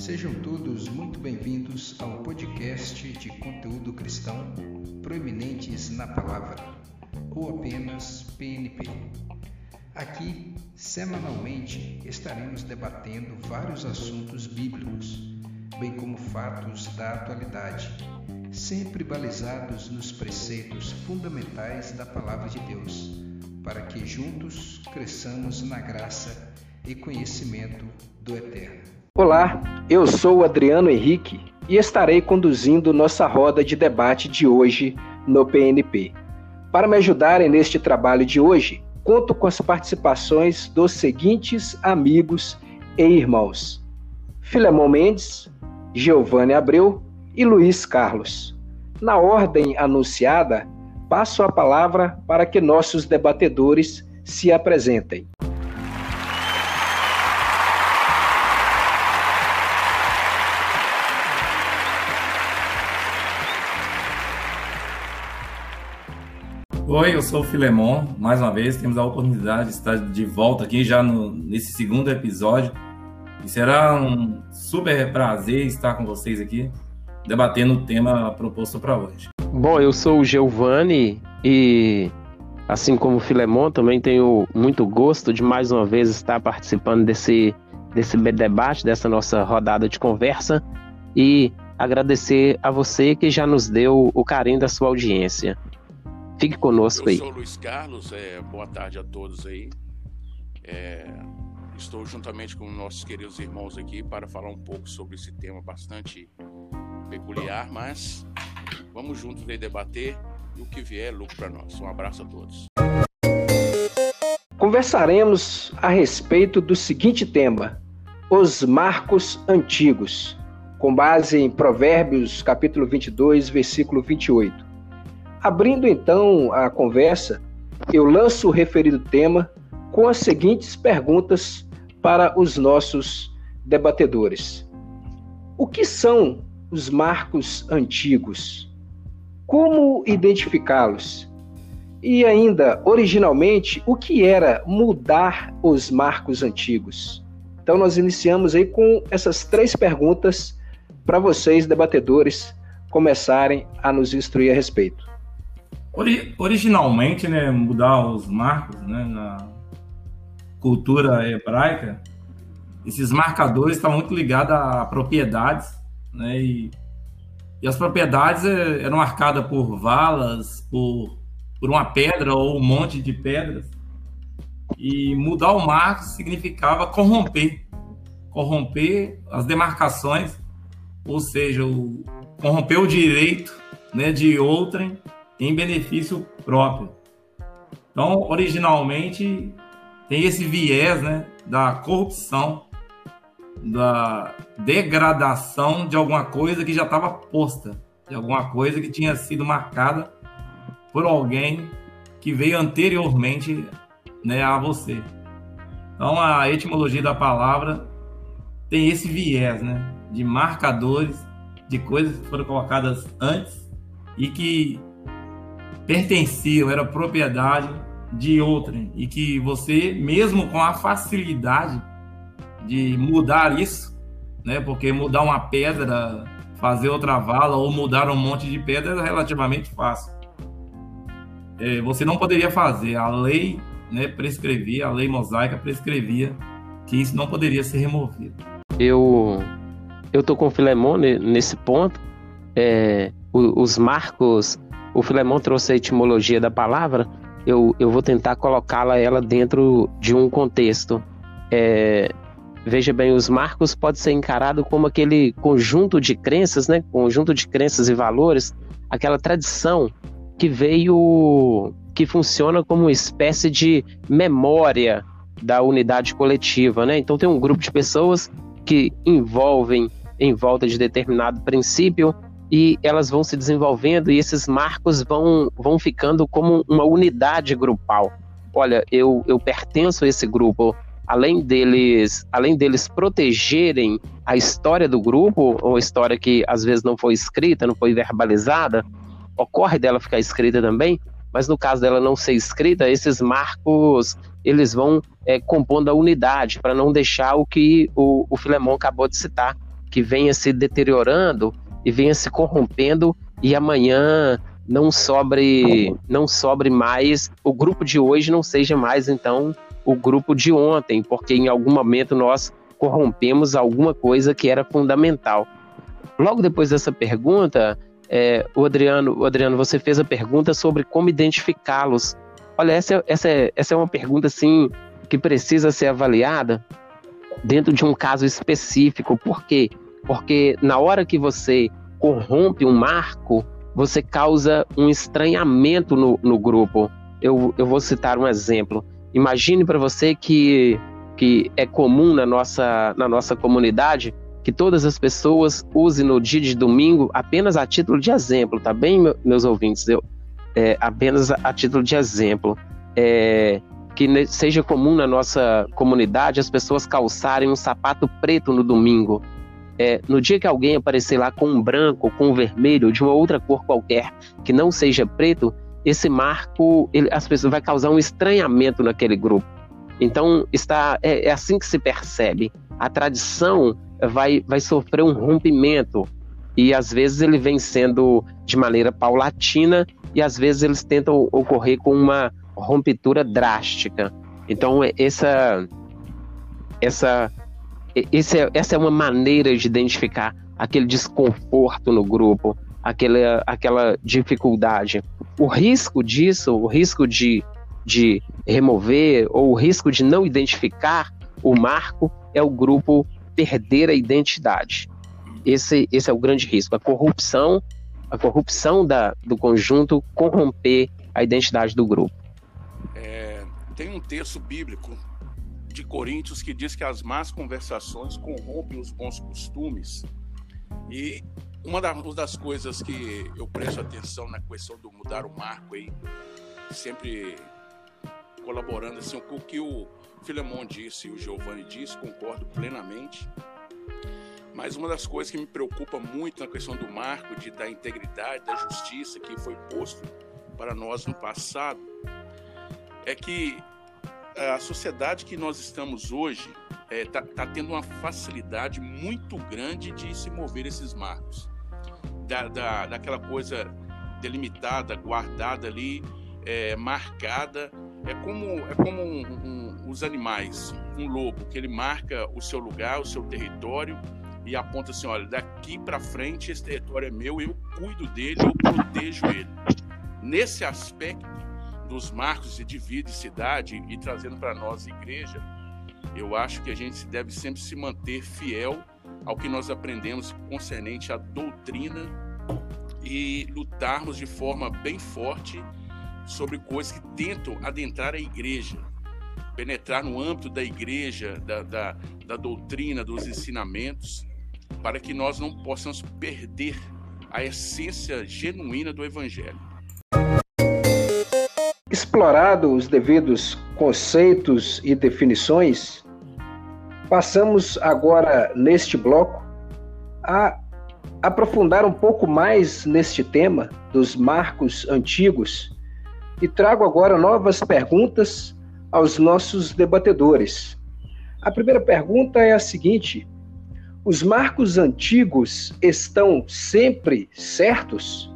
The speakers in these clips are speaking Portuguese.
Sejam todos muito bem-vindos ao podcast de conteúdo cristão Proeminentes na Palavra, ou apenas PNP. Aqui, semanalmente, estaremos debatendo vários assuntos bíblicos, bem como fatos da atualidade, sempre balizados nos preceitos fundamentais da Palavra de Deus, para que juntos cresçamos na graça e conhecimento do Eterno. Olá, eu sou Adriano Henrique e estarei conduzindo nossa roda de debate de hoje no PNP. Para me ajudarem neste trabalho de hoje, conto com as participações dos seguintes amigos e irmãos: Filemon Mendes, Giovanni Abreu e Luiz Carlos. Na ordem anunciada, passo a palavra para que nossos debatedores se apresentem. Oi, eu sou o Filemon. Mais uma vez, temos a oportunidade de estar de volta aqui já no, nesse segundo episódio. E será um super prazer estar com vocês aqui, debatendo o tema proposto para hoje. Bom, eu sou o Giovanni e, assim como o Filemon, também tenho muito gosto de mais uma vez estar participando desse, desse debate, dessa nossa rodada de conversa e agradecer a você que já nos deu o carinho da sua audiência. Fique conosco aí. Eu sou o Luiz Carlos, é, boa tarde a todos aí. É, estou juntamente com nossos queridos irmãos aqui para falar um pouco sobre esse tema bastante peculiar, mas vamos juntos aí debater e o que vier é lucro para nós. Um abraço a todos. Conversaremos a respeito do seguinte tema: os marcos antigos, com base em Provérbios capítulo 22, versículo 28. Abrindo então a conversa, eu lanço o referido tema com as seguintes perguntas para os nossos debatedores: O que são os marcos antigos? Como identificá-los? E ainda, originalmente, o que era mudar os marcos antigos? Então, nós iniciamos aí com essas três perguntas para vocês, debatedores, começarem a nos instruir a respeito. Ori originalmente, né, mudar os marcos né, na cultura hebraica, esses marcadores estavam muito ligados a propriedades, né, e, e as propriedades é, eram marcadas por valas, por, por uma pedra ou um monte de pedras, e mudar o marco significava corromper, corromper as demarcações, ou seja, o, corromper o direito né, de outrem em benefício próprio. Então, originalmente, tem esse viés né, da corrupção, da degradação de alguma coisa que já estava posta, de alguma coisa que tinha sido marcada por alguém que veio anteriormente né, a você. Então, a etimologia da palavra tem esse viés né, de marcadores, de coisas que foram colocadas antes e que pertenciam, era propriedade de outrem e que você, mesmo com a facilidade de mudar isso, né, porque mudar uma pedra, fazer outra vala ou mudar um monte de pedra é relativamente fácil. É, você não poderia fazer, a lei né, prescrevia, a lei mosaica prescrevia que isso não poderia ser removido. Eu eu tô com o Filemon nesse ponto. É, os marcos o Filemão trouxe a etimologia da palavra, eu, eu vou tentar colocá-la ela dentro de um contexto. É, veja bem, os marcos pode ser encarado como aquele conjunto de crenças, né? Conjunto de crenças e valores, aquela tradição que veio, que funciona como uma espécie de memória da unidade coletiva, né? Então tem um grupo de pessoas que envolvem em volta de determinado princípio e elas vão se desenvolvendo e esses marcos vão, vão ficando como uma unidade grupal. Olha, eu, eu pertenço a esse grupo. Além deles, além deles protegerem a história do grupo, ou história que às vezes não foi escrita, não foi verbalizada, ocorre dela ficar escrita também, mas no caso dela não ser escrita, esses marcos eles vão é, compondo a unidade para não deixar o que o, o Filemão acabou de citar, que venha se deteriorando e venha se corrompendo e amanhã não sobre não sobre mais o grupo de hoje não seja mais então o grupo de ontem, porque em algum momento nós corrompemos alguma coisa que era fundamental. Logo depois dessa pergunta, é, o Adriano, o Adriano, você fez a pergunta sobre como identificá-los. Olha, essa, essa, essa é uma pergunta assim que precisa ser avaliada dentro de um caso específico. Por quê? Porque na hora que você corrompe um marco, você causa um estranhamento no, no grupo. Eu, eu vou citar um exemplo. Imagine para você que, que é comum na nossa, na nossa comunidade que todas as pessoas usem no dia de domingo apenas a título de exemplo, tá bem, meus ouvintes? Eu, é, apenas a título de exemplo. É, que seja comum na nossa comunidade as pessoas calçarem um sapato preto no domingo. É, no dia que alguém aparecer lá com um branco, com um vermelho, de uma outra cor qualquer, que não seja preto, esse marco, ele, as pessoas vai causar um estranhamento naquele grupo. Então está é, é assim que se percebe. A tradição vai, vai sofrer um rompimento e às vezes ele vem sendo de maneira paulatina e às vezes eles tentam ocorrer com uma rompitura drástica. Então é, essa essa esse é, essa é uma maneira de identificar aquele desconforto no grupo, aquela, aquela dificuldade. O risco disso, o risco de, de remover ou o risco de não identificar o marco é o grupo perder a identidade. Esse, esse é o grande risco. A corrupção, a corrupção da, do conjunto corromper a identidade do grupo. É, tem um texto bíblico de Coríntios que diz que as más conversações corrompem os bons costumes. E uma das coisas que eu presto atenção na questão do mudar o marco aí, sempre colaborando assim com o que o Filemon disse e o Giovanni disse, concordo plenamente. Mas uma das coisas que me preocupa muito na questão do marco, de, da integridade, da justiça que foi posto para nós no passado, é que a sociedade que nós estamos hoje está é, tá, tá tendo uma facilidade muito grande de se mover esses marcos. Da, da, daquela coisa delimitada, guardada ali, é, marcada. É como, é como um, um, os animais, um lobo, que ele marca o seu lugar, o seu território e aponta assim: olha, daqui para frente esse território é meu, eu cuido dele, eu protejo ele. Nesse aspecto, dos marcos de vida e cidade e trazendo para nós igreja, eu acho que a gente deve sempre se manter fiel ao que nós aprendemos concernente à doutrina e lutarmos de forma bem forte sobre coisas que tentam adentrar a igreja, penetrar no âmbito da igreja, da, da, da doutrina, dos ensinamentos, para que nós não possamos perder a essência genuína do evangelho. Explorado os devidos conceitos e definições, passamos agora neste bloco a aprofundar um pouco mais neste tema dos marcos antigos e trago agora novas perguntas aos nossos debatedores. A primeira pergunta é a seguinte: os marcos antigos estão sempre certos?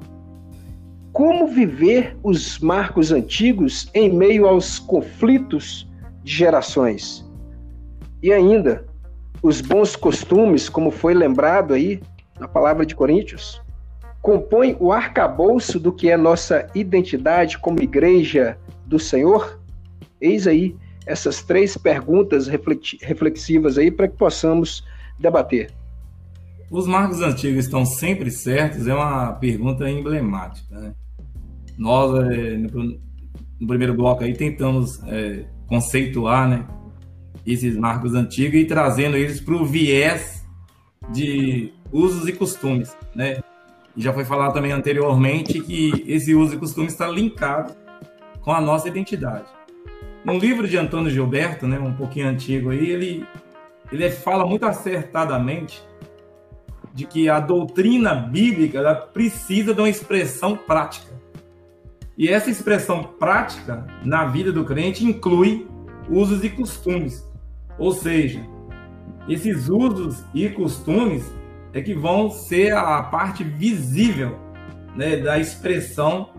como viver os marcos antigos em meio aos conflitos de gerações. E ainda, os bons costumes, como foi lembrado aí na palavra de Coríntios, compõem o arcabouço do que é nossa identidade como igreja do Senhor? Eis aí essas três perguntas reflexivas aí para que possamos debater. Os marcos antigos estão sempre certos? É uma pergunta emblemática, né? nós, no, no, primeiro bloco aí, tentamos é, conceituar né, esses marcos antigos e trazendo eles para o viés de usos e costumes, né? E já foi falado também anteriormente que esse uso e costume está linkado com a nossa identidade. No livro de Antônio Gilberto, né, um pouquinho antigo aí, ele, ele fala muito acertadamente de que a doutrina bíblica precisa de uma expressão prática. E essa expressão prática na vida do crente inclui usos e costumes. Ou seja, esses usos e costumes é que vão ser a parte visível né, da expressão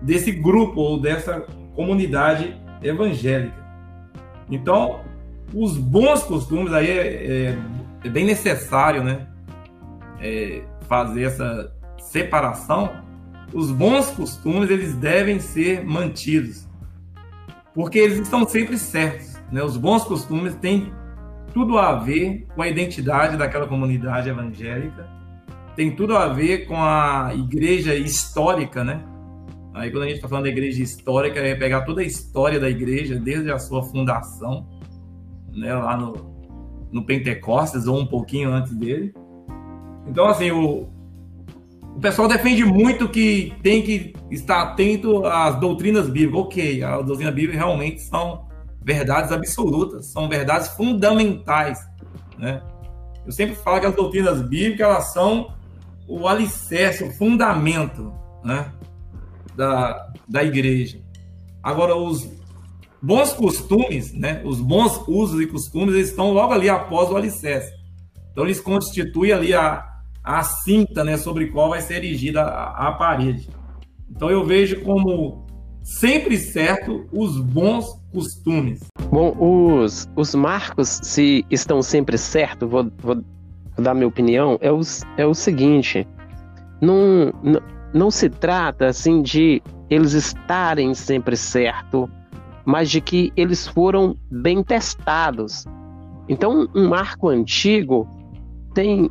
desse grupo ou dessa comunidade evangélica. Então, os bons costumes aí é, é, é bem necessário, né? É, fazer essa separação. Os bons costumes eles devem ser mantidos, porque eles estão sempre certos. Né? Os bons costumes têm tudo a ver com a identidade daquela comunidade evangélica, tem tudo a ver com a igreja histórica, né? Aí quando a gente está falando da igreja histórica, é pegar toda a história da igreja, desde a sua fundação, né, lá no, no Pentecostes, ou um pouquinho antes dele. Então, assim, o, o pessoal defende muito que tem que estar atento às doutrinas bíblicas. Ok, as doutrinas bíblicas realmente são verdades absolutas, são verdades fundamentais, né? Eu sempre falo que as doutrinas bíblicas elas são o alicerce, o fundamento, né? da, da igreja. Agora, os bons costumes, né, os bons usos e costumes, eles estão logo ali após o alicerce. Então, eles constituem ali a, a cinta né, sobre qual vai ser erigida a, a parede. Então, eu vejo como sempre certo os bons costumes. Bom, os, os marcos, se estão sempre certos, vou, vou dar minha opinião, é, os, é o seguinte: não, não, não se trata assim de eles estarem sempre certo, mas de que eles foram bem testados. Então, um marco antigo tem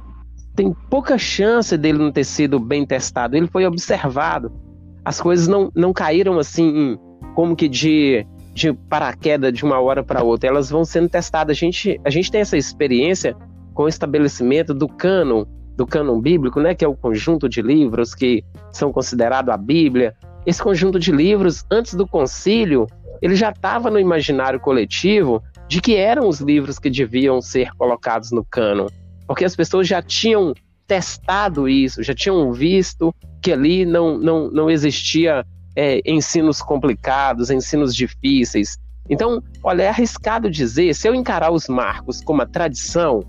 tem pouca chance dele não ter sido bem testado. Ele foi observado. As coisas não, não caíram assim, como que de, de paraquedas de uma hora para outra. Elas vão sendo testadas. A gente, a gente tem essa experiência com o estabelecimento do cânon do cânon bíblico, né, que é o conjunto de livros que são considerados a Bíblia. Esse conjunto de livros, antes do concílio, ele já estava no imaginário coletivo de que eram os livros que deviam ser colocados no cânon, porque as pessoas já tinham testado isso, já tinham visto que ali não, não, não existia é, ensinos complicados, ensinos difíceis. Então, olha, é arriscado dizer, se eu encarar os marcos como a tradição,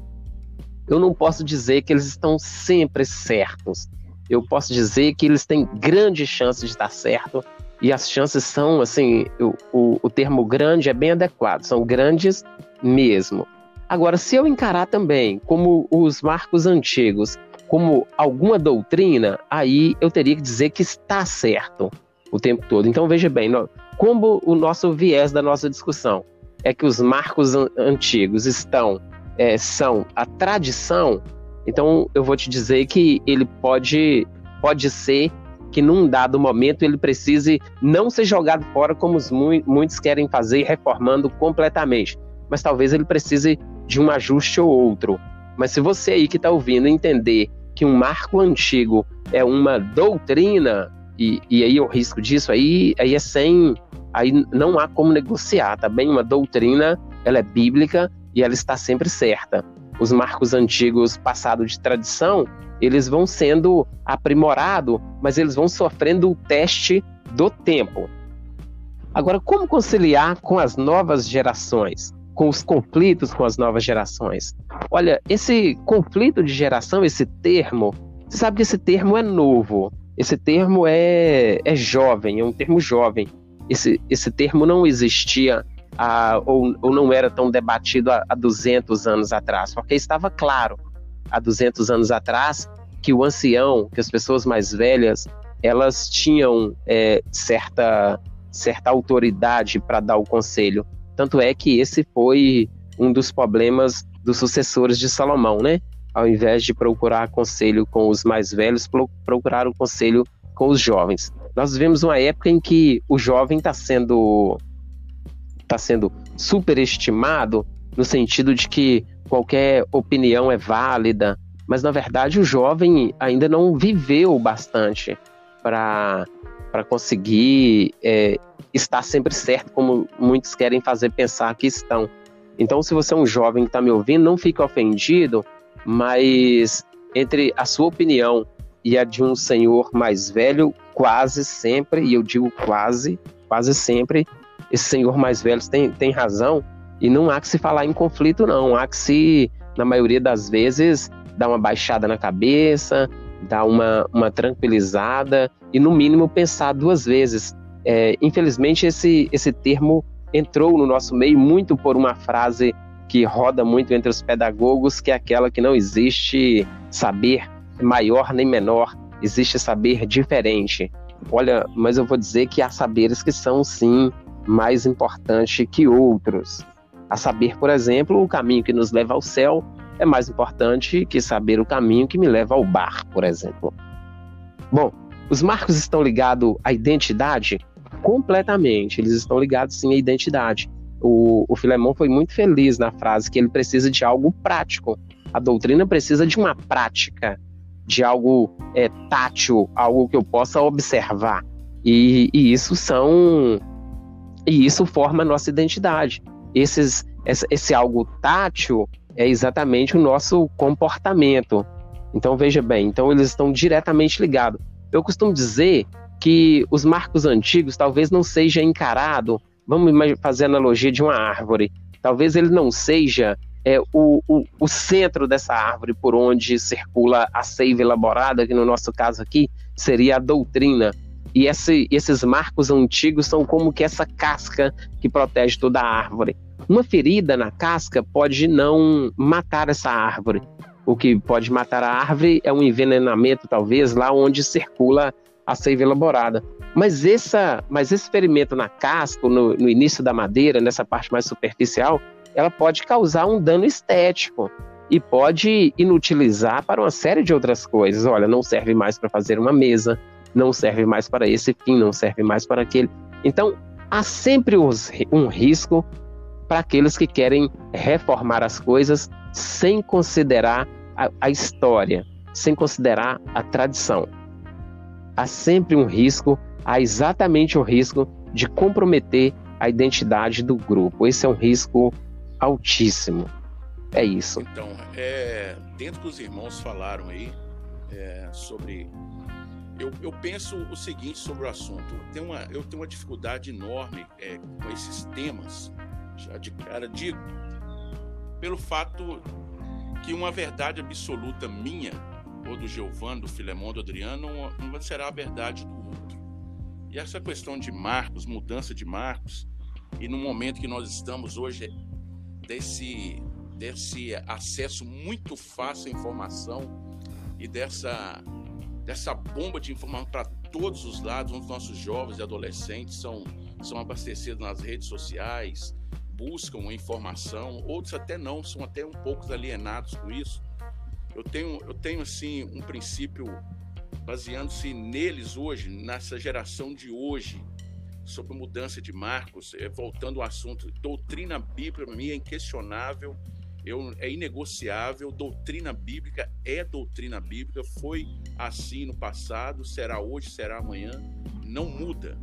eu não posso dizer que eles estão sempre certos. Eu posso dizer que eles têm grande chance de estar certo e as chances são, assim, o, o, o termo grande é bem adequado, são grandes mesmo. Agora, se eu encarar também como os marcos antigos, como alguma doutrina, aí eu teria que dizer que está certo o tempo todo. Então, veja bem, como o nosso viés da nossa discussão é que os marcos antigos estão é, são a tradição, então eu vou te dizer que ele pode, pode ser que num dado momento ele precise não ser jogado fora como os mu muitos querem fazer, reformando completamente. Mas talvez ele precise de um ajuste ou outro. Mas se você aí que está ouvindo entender que um marco antigo é uma doutrina, e, e aí o risco disso aí, aí é sem. Aí não há como negociar, tá bem? Uma doutrina, ela é bíblica e ela está sempre certa. Os marcos antigos, passado de tradição, eles vão sendo aprimorados, mas eles vão sofrendo o teste do tempo. Agora, como conciliar com as novas gerações, com os conflitos com as novas gerações? Olha, esse conflito de geração, esse termo, você sabe que esse termo é novo, esse termo é, é jovem, é um termo jovem. Esse, esse termo não existia ah, ou, ou, não era tão debatido há, há 200 anos atrás, porque estava claro há 200 anos atrás que o ancião, que as pessoas mais velhas, elas tinham é, certa, certa autoridade para dar o conselho. Tanto é que esse foi um dos problemas dos sucessores de Salomão, né? Ao invés de procurar conselho com os mais velhos, procuraram conselho com os jovens. Nós vivemos uma época em que o jovem está sendo está sendo superestimado no sentido de que qualquer opinião é válida, mas na verdade o jovem ainda não viveu bastante para conseguir é, estar sempre certo, como muitos querem fazer pensar que estão. Então, se você é um jovem que está me ouvindo, não fique ofendido, mas entre a sua opinião e a de um senhor mais velho, quase sempre, e eu digo quase, quase sempre, esse senhor mais velho tem, tem razão, e não há que se falar em conflito, não. Há que se, na maioria das vezes, dar uma baixada na cabeça, dar uma, uma tranquilizada e, no mínimo, pensar duas vezes. É, infelizmente, esse, esse termo entrou no nosso meio muito por uma frase que roda muito entre os pedagogos, que é aquela que não existe saber maior nem menor, existe saber diferente. Olha, mas eu vou dizer que há saberes que são sim mais importantes que outros. A saber, por exemplo, o caminho que nos leva ao céu é mais importante que saber o caminho que me leva ao bar, por exemplo. Bom, os marcos estão ligados à identidade? Completamente. Eles estão ligados sim à identidade. O, o foi muito feliz na frase que ele precisa de algo prático. A doutrina precisa de uma prática, de algo é, tátil, algo que eu possa observar. E, e isso são. E isso forma a nossa identidade esses, esse, esse algo tátil é exatamente o nosso comportamento. Então veja bem, então eles estão diretamente ligados. Eu costumo dizer que os marcos antigos talvez não seja encarado, vamos fazer analogia de uma árvore, talvez ele não seja é, o, o, o, centro dessa árvore por onde circula a seiva elaborada, que no nosso caso aqui seria a doutrina. E esse, esses marcos antigos são como que essa casca que protege toda a árvore. Uma ferida na casca pode não matar essa árvore. O que pode matar a árvore é um envenenamento, talvez, lá onde circula a seiva elaborada. Mas, essa, mas esse ferimento na casca, no, no início da madeira, nessa parte mais superficial, ela pode causar um dano estético e pode inutilizar para uma série de outras coisas. Olha, não serve mais para fazer uma mesa, não serve mais para esse fim, não serve mais para aquele. Então, há sempre um risco para aqueles que querem reformar as coisas sem considerar a, a história, sem considerar a tradição. Há sempre um risco, há exatamente o risco de comprometer a identidade do grupo. Esse é um risco altíssimo. É isso. Então, é, dentro que os irmãos falaram aí é, sobre. Eu, eu, penso o seguinte sobre o assunto. Eu tenho uma, eu tenho uma dificuldade enorme é, com esses temas já de cara digo, pelo fato que uma verdade absoluta minha, ou do Giovanni, do Filemão, do Adriano, não será a verdade do outro. E essa questão de marcos, mudança de marcos, e no momento que nós estamos hoje, desse, desse acesso muito fácil à informação e dessa, dessa bomba de informação para todos os lados, onde nossos jovens e adolescentes são, são abastecidos nas redes sociais, buscam informação, outros até não, são até um pouco alienados com isso. Eu tenho, eu tenho assim um princípio baseando-se neles hoje, nessa geração de hoje, sobre mudança de marcos, é, voltando ao assunto, doutrina bíblica para mim é inquestionável, eu, é inegociável, doutrina bíblica é doutrina bíblica, foi assim no passado, será hoje, será amanhã, não muda.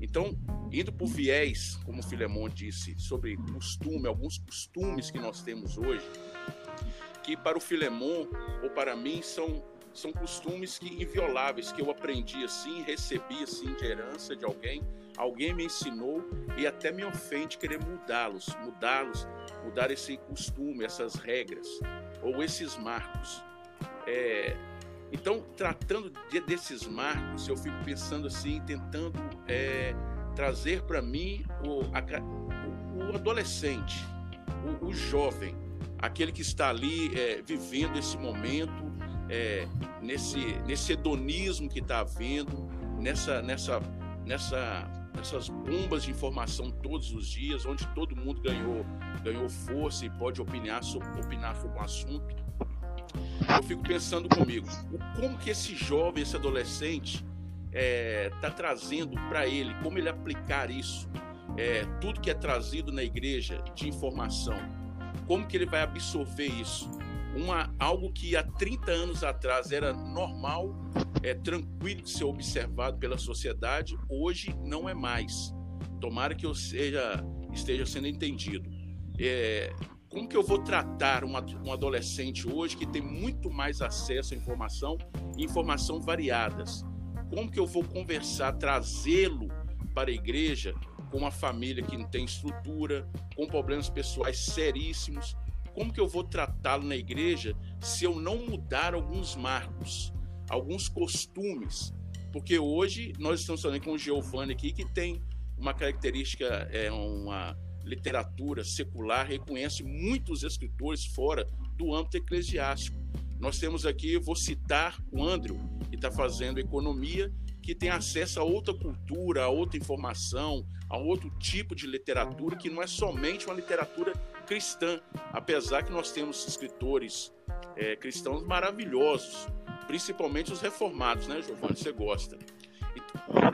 Então, indo por viés, como o Filemon disse, sobre costume, alguns costumes que nós temos hoje, que para o Filemon ou para mim são, são costumes que invioláveis, que eu aprendi assim, recebi assim de herança de alguém, alguém me ensinou e até me ofende querer mudá-los, mudá-los, mudar esse costume, essas regras ou esses marcos. É, então, tratando de, desses marcos, eu fico pensando assim, tentando é, trazer para mim o, a, o, adolescente, o, o, jovem, aquele que está ali é, vivendo esse momento, é, nesse, nesse hedonismo que está havendo, nessa, nessa, nessa, nessas bombas de informação todos os dias, onde todo mundo ganhou, ganhou força e pode opinar sobre, opinar sobre um assunto eu fico pensando comigo, como que esse jovem, esse adolescente, está é, tá trazendo para ele, como ele aplicar isso, é, tudo que é trazido na igreja de informação, como que ele vai absorver isso? Uma, algo que há 30 anos atrás era normal, é, tranquilo de ser observado pela sociedade, hoje não é mais. Tomara que eu seja, esteja sendo entendido. É, Como que eu vou tratar uma, um adolescente hoje que tem muito mais acesso à informação e informação variadas? Como que eu vou conversar, trazê-lo para a igreja com uma família que não tem estrutura, com problemas pessoais seríssimos? Como que eu vou tratá-lo na igreja se eu não mudar alguns marcos, alguns costumes? Porque hoje nós estamos falando com o Giovanni aqui, que tem uma característica, é uma literatura secular, reconhece muitos escritores fora do âmbito eclesiástico. Nós temos aqui, vou citar o Andrew, que está fazendo economia, que tem acesso a outra cultura, a outra informação, a outro tipo de literatura, que não é somente uma literatura cristã, apesar que nós temos escritores é, cristãos maravilhosos, principalmente os reformados, né, Giovanni? Você gosta.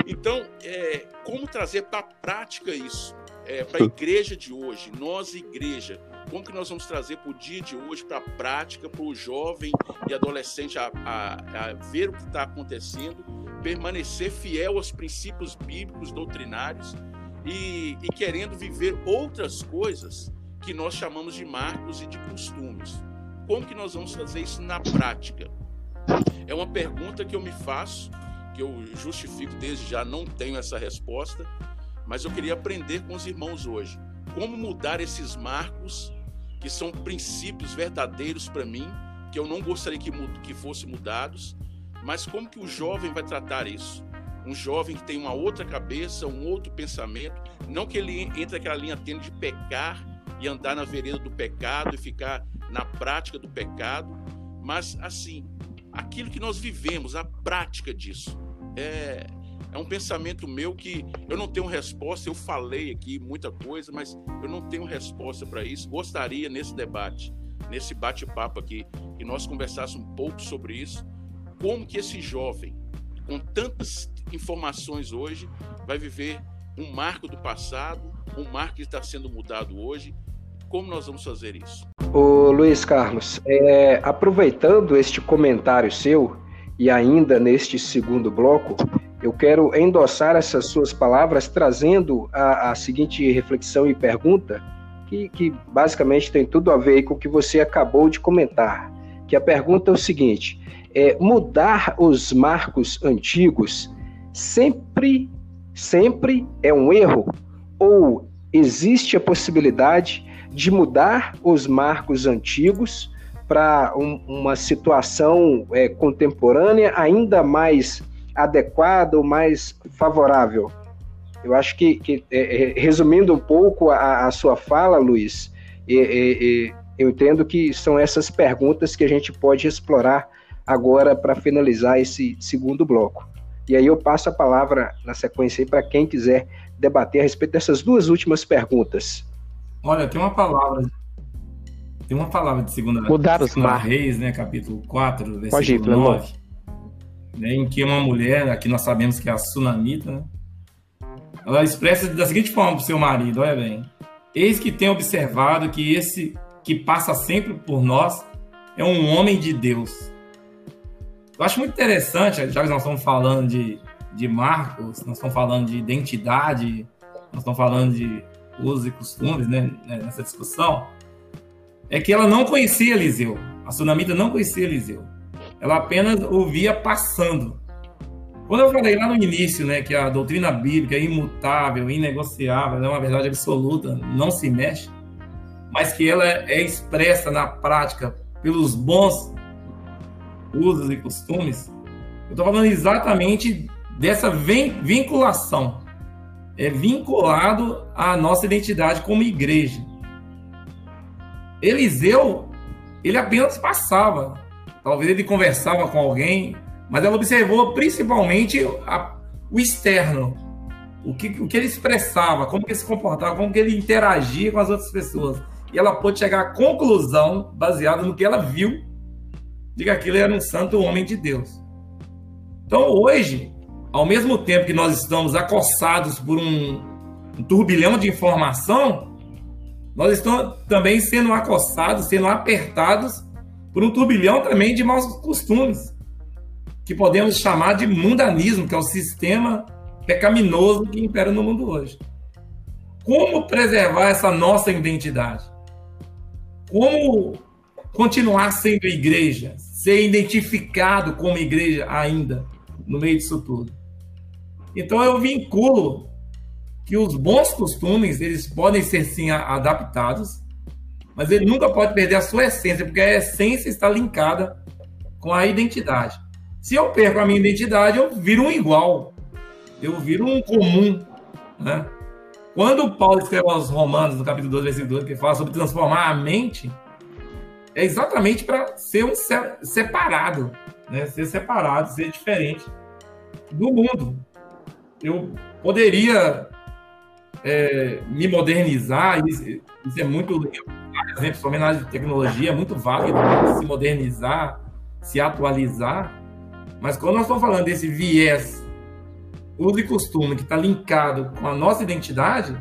Então, é, como trazer para a prática isso? É, para a igreja de hoje, nós, igreja, como que nós vamos trazer para o dia de hoje, para a prática, para o jovem e adolescente a, a, a ver o que está acontecendo, permanecer fiel aos princípios bíblicos doutrinários e, e querendo viver outras coisas que nós chamamos de marcos e de costumes. Como que nós vamos fazer isso na prática? É uma pergunta que eu me faço que eu justifico desde já, não tenho essa resposta, mas eu queria aprender com os irmãos hoje. Como mudar esses marcos, que são princípios verdadeiros para mim, que eu não gostaria que, que fossem mudados, mas como que o jovem vai tratar isso? Um jovem que tem uma outra cabeça, um outro pensamento, não que ele entre naquela linha tênue de pecar e andar na vereda do pecado e ficar na prática do pecado, mas assim, aquilo que nós vivemos, a prática disso. É, é um pensamento meu que eu não tenho resposta. Eu falei aqui muita coisa, mas eu não tenho resposta para isso. Gostaria nesse debate, nesse bate-papo aqui, que nós conversássemos um pouco sobre isso. Como que esse jovem, com tantas informações hoje, vai viver um marco do passado, um marco que está sendo mudado hoje? Como nós vamos fazer isso? Ô Luiz Carlos, é, aproveitando este comentário seu, e ainda neste segundo bloco, eu quero endossar essas suas palavras trazendo a, a seguinte reflexão e pergunta, que, que, basicamente tem tudo a ver com o que você acabou de comentar. Que a pergunta é o seguinte: é, mudar os marcos antigos sempre, sempre é um erro? Ou existe a possibilidade de mudar os marcos antigos para um, uma situação é, contemporânea ainda mais adequada ou mais favorável? Eu acho que, que é, é resumindo um pouco a, a sua fala, Luiz, eu entendo que são essas perguntas que a gente pode explorar agora para finalizar esse segundo bloco. E aí eu passo a palavra na sequência para quem quiser debater a respeito dessas duas últimas perguntas. Olha, tem uma palavra. Tem uma palavra de segunda, Mudar os segunda Reis, né? Capítulo 4, versículo ir, 9. Né, em que uma mulher, aqui nós sabemos que é a Sunamita, né, ela expressa da seguinte forma para o seu marido: olha bem, eis que tem observado que esse que passa sempre por nós é um homem de Deus. Eu acho muito interessante, já que nós estamos falando de, de marcos, nós estamos falando de identidade, nós estamos falando de usos e costumes né, né, nessa discussão, é que ela não conhecia Eliseu. A sunamita não conhecia Eliseu. Ela apenas ouvia passando. Quando eu falei lá no início, né, que a doutrina bíblica é imutável, inegociável, é uma verdade absoluta, não se mexe, mas que ela é expressa na prática pelos bons usos e costumes, eu estou falando exatamente dessa vinculação é vinculado à nossa identidade como igreja. Eliseu, ele apenas passava. Talvez ele conversava com alguém, mas ela observou principalmente a, o externo, o que, o que ele expressava, como que ele se comportava, como que ele interagia com as outras pessoas. E ela pôde chegar à conclusão, baseada no que ela viu, de que aquilo era um santo homem de Deus. Então, hoje, ao mesmo tempo que nós estamos acossados por um, um turbilhão de informação, nós estamos também sendo acossados, sendo apertados por um turbilhão também de maus costumes, que podemos chamar de mundanismo, que é o sistema pecaminoso que impera no mundo hoje. Como preservar essa nossa identidade? como continuar sendo igreja, ser identificado como igreja ainda no meio disso tudo. Então eu vinculo que os bons costumes eles podem ser sim adaptados, mas ele nunca pode perder a sua essência, porque a essência está linkada com a identidade. Se eu perco a minha identidade, eu viro um igual, eu viro um comum, né? Quando Paulo escreve aos Romanos, no capítulo 2, versículo 2, que fala sobre transformar a mente, é exatamente para ser um separado, né? ser separado, ser diferente do mundo. Eu poderia é, me modernizar, isso, isso é muito legal, exemplo, somente na área de tecnologia, é muito válido né? se modernizar, se atualizar, mas quando nós estamos falando desse viés uso e costume que está linkado com a nossa identidade,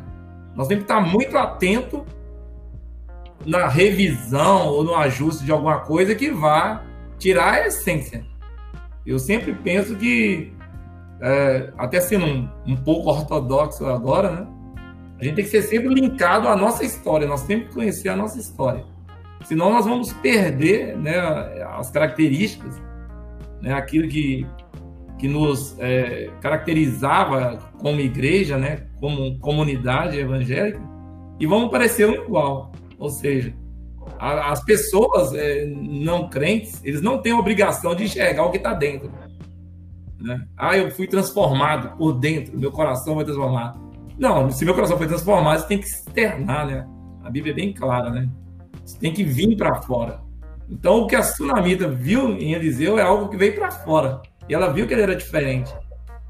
nós temos que estar muito atento na revisão ou no ajuste de alguma coisa que vá tirar a essência. Eu sempre penso que, é, até sendo um, um, pouco ortodoxo agora, né, a gente tem que ser sempre linkado à nossa história, nós temos que conhecer a nossa história. Senão nós vamos perder né, as características, né, aquilo que que nos é, caracterizava como igreja, né, como comunidade evangélica, e vamos parecer um igual. Ou seja, a, as pessoas é, não crentes, eles não têm obrigação de enxergar o que está dentro. Né? Ah, eu fui transformado por dentro, meu coração foi transformado. Não, se meu coração foi transformado, você tem que externar, né? A Bíblia é bem clara, né? Você tem que vir para fora. Então, o que a Sunamita viu em Eliseu é algo que veio para fora. E ela viu que ele era diferente,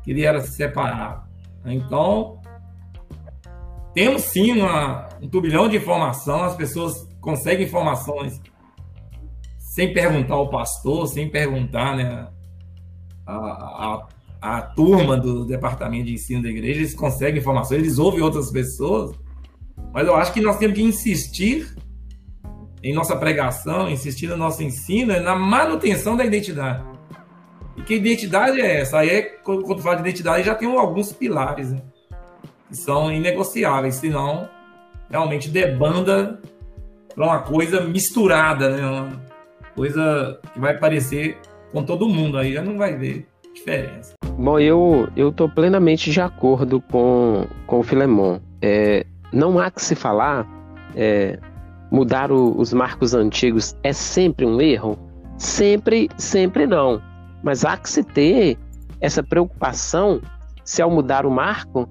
que ele era separado. Então, temos sim uma, um turbilhão de informação, as pessoas conseguem informações sem perguntar ao pastor, sem perguntar né, a, a, a turma do departamento de ensino da igreja, eles conseguem informações, eles ouvem outras pessoas, mas eu acho que nós temos que insistir em nossa pregação, insistir no nosso ensino, na manutenção da identidade. E que identidade é essa? Aí, é, quando, quando fala de identidade, já tem alguns pilares né? que são inegociáveis, senão realmente debanda para uma coisa misturada, né? Uma coisa que vai parecer com todo mundo, aí já não vai ver diferença. Bom, eu eu estou plenamente de acordo com, com o Filemon. É, não há que se falar, é, mudar o, os marcos antigos é sempre um erro? Sempre, sempre não. Mas há que se ter essa preocupação se ao mudar o marco,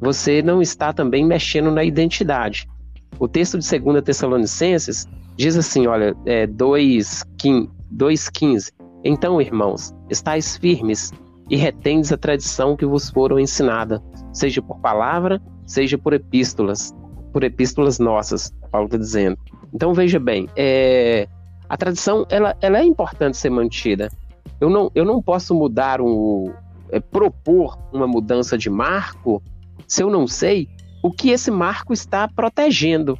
você não está também mexendo na identidade. O texto de 2 Tessalonicenses diz assim, olha, é 2,15. Então, irmãos, estáis firmes e retendes a tradição que vos foram ensinada, seja por palavra, seja por epístolas, por epístolas nossas, Paulo está dizendo. Então, veja bem, é, a tradição ela, ela é importante ser mantida, eu não, eu não posso mudar um. É, propor uma mudança de marco se eu não sei o que esse marco está protegendo.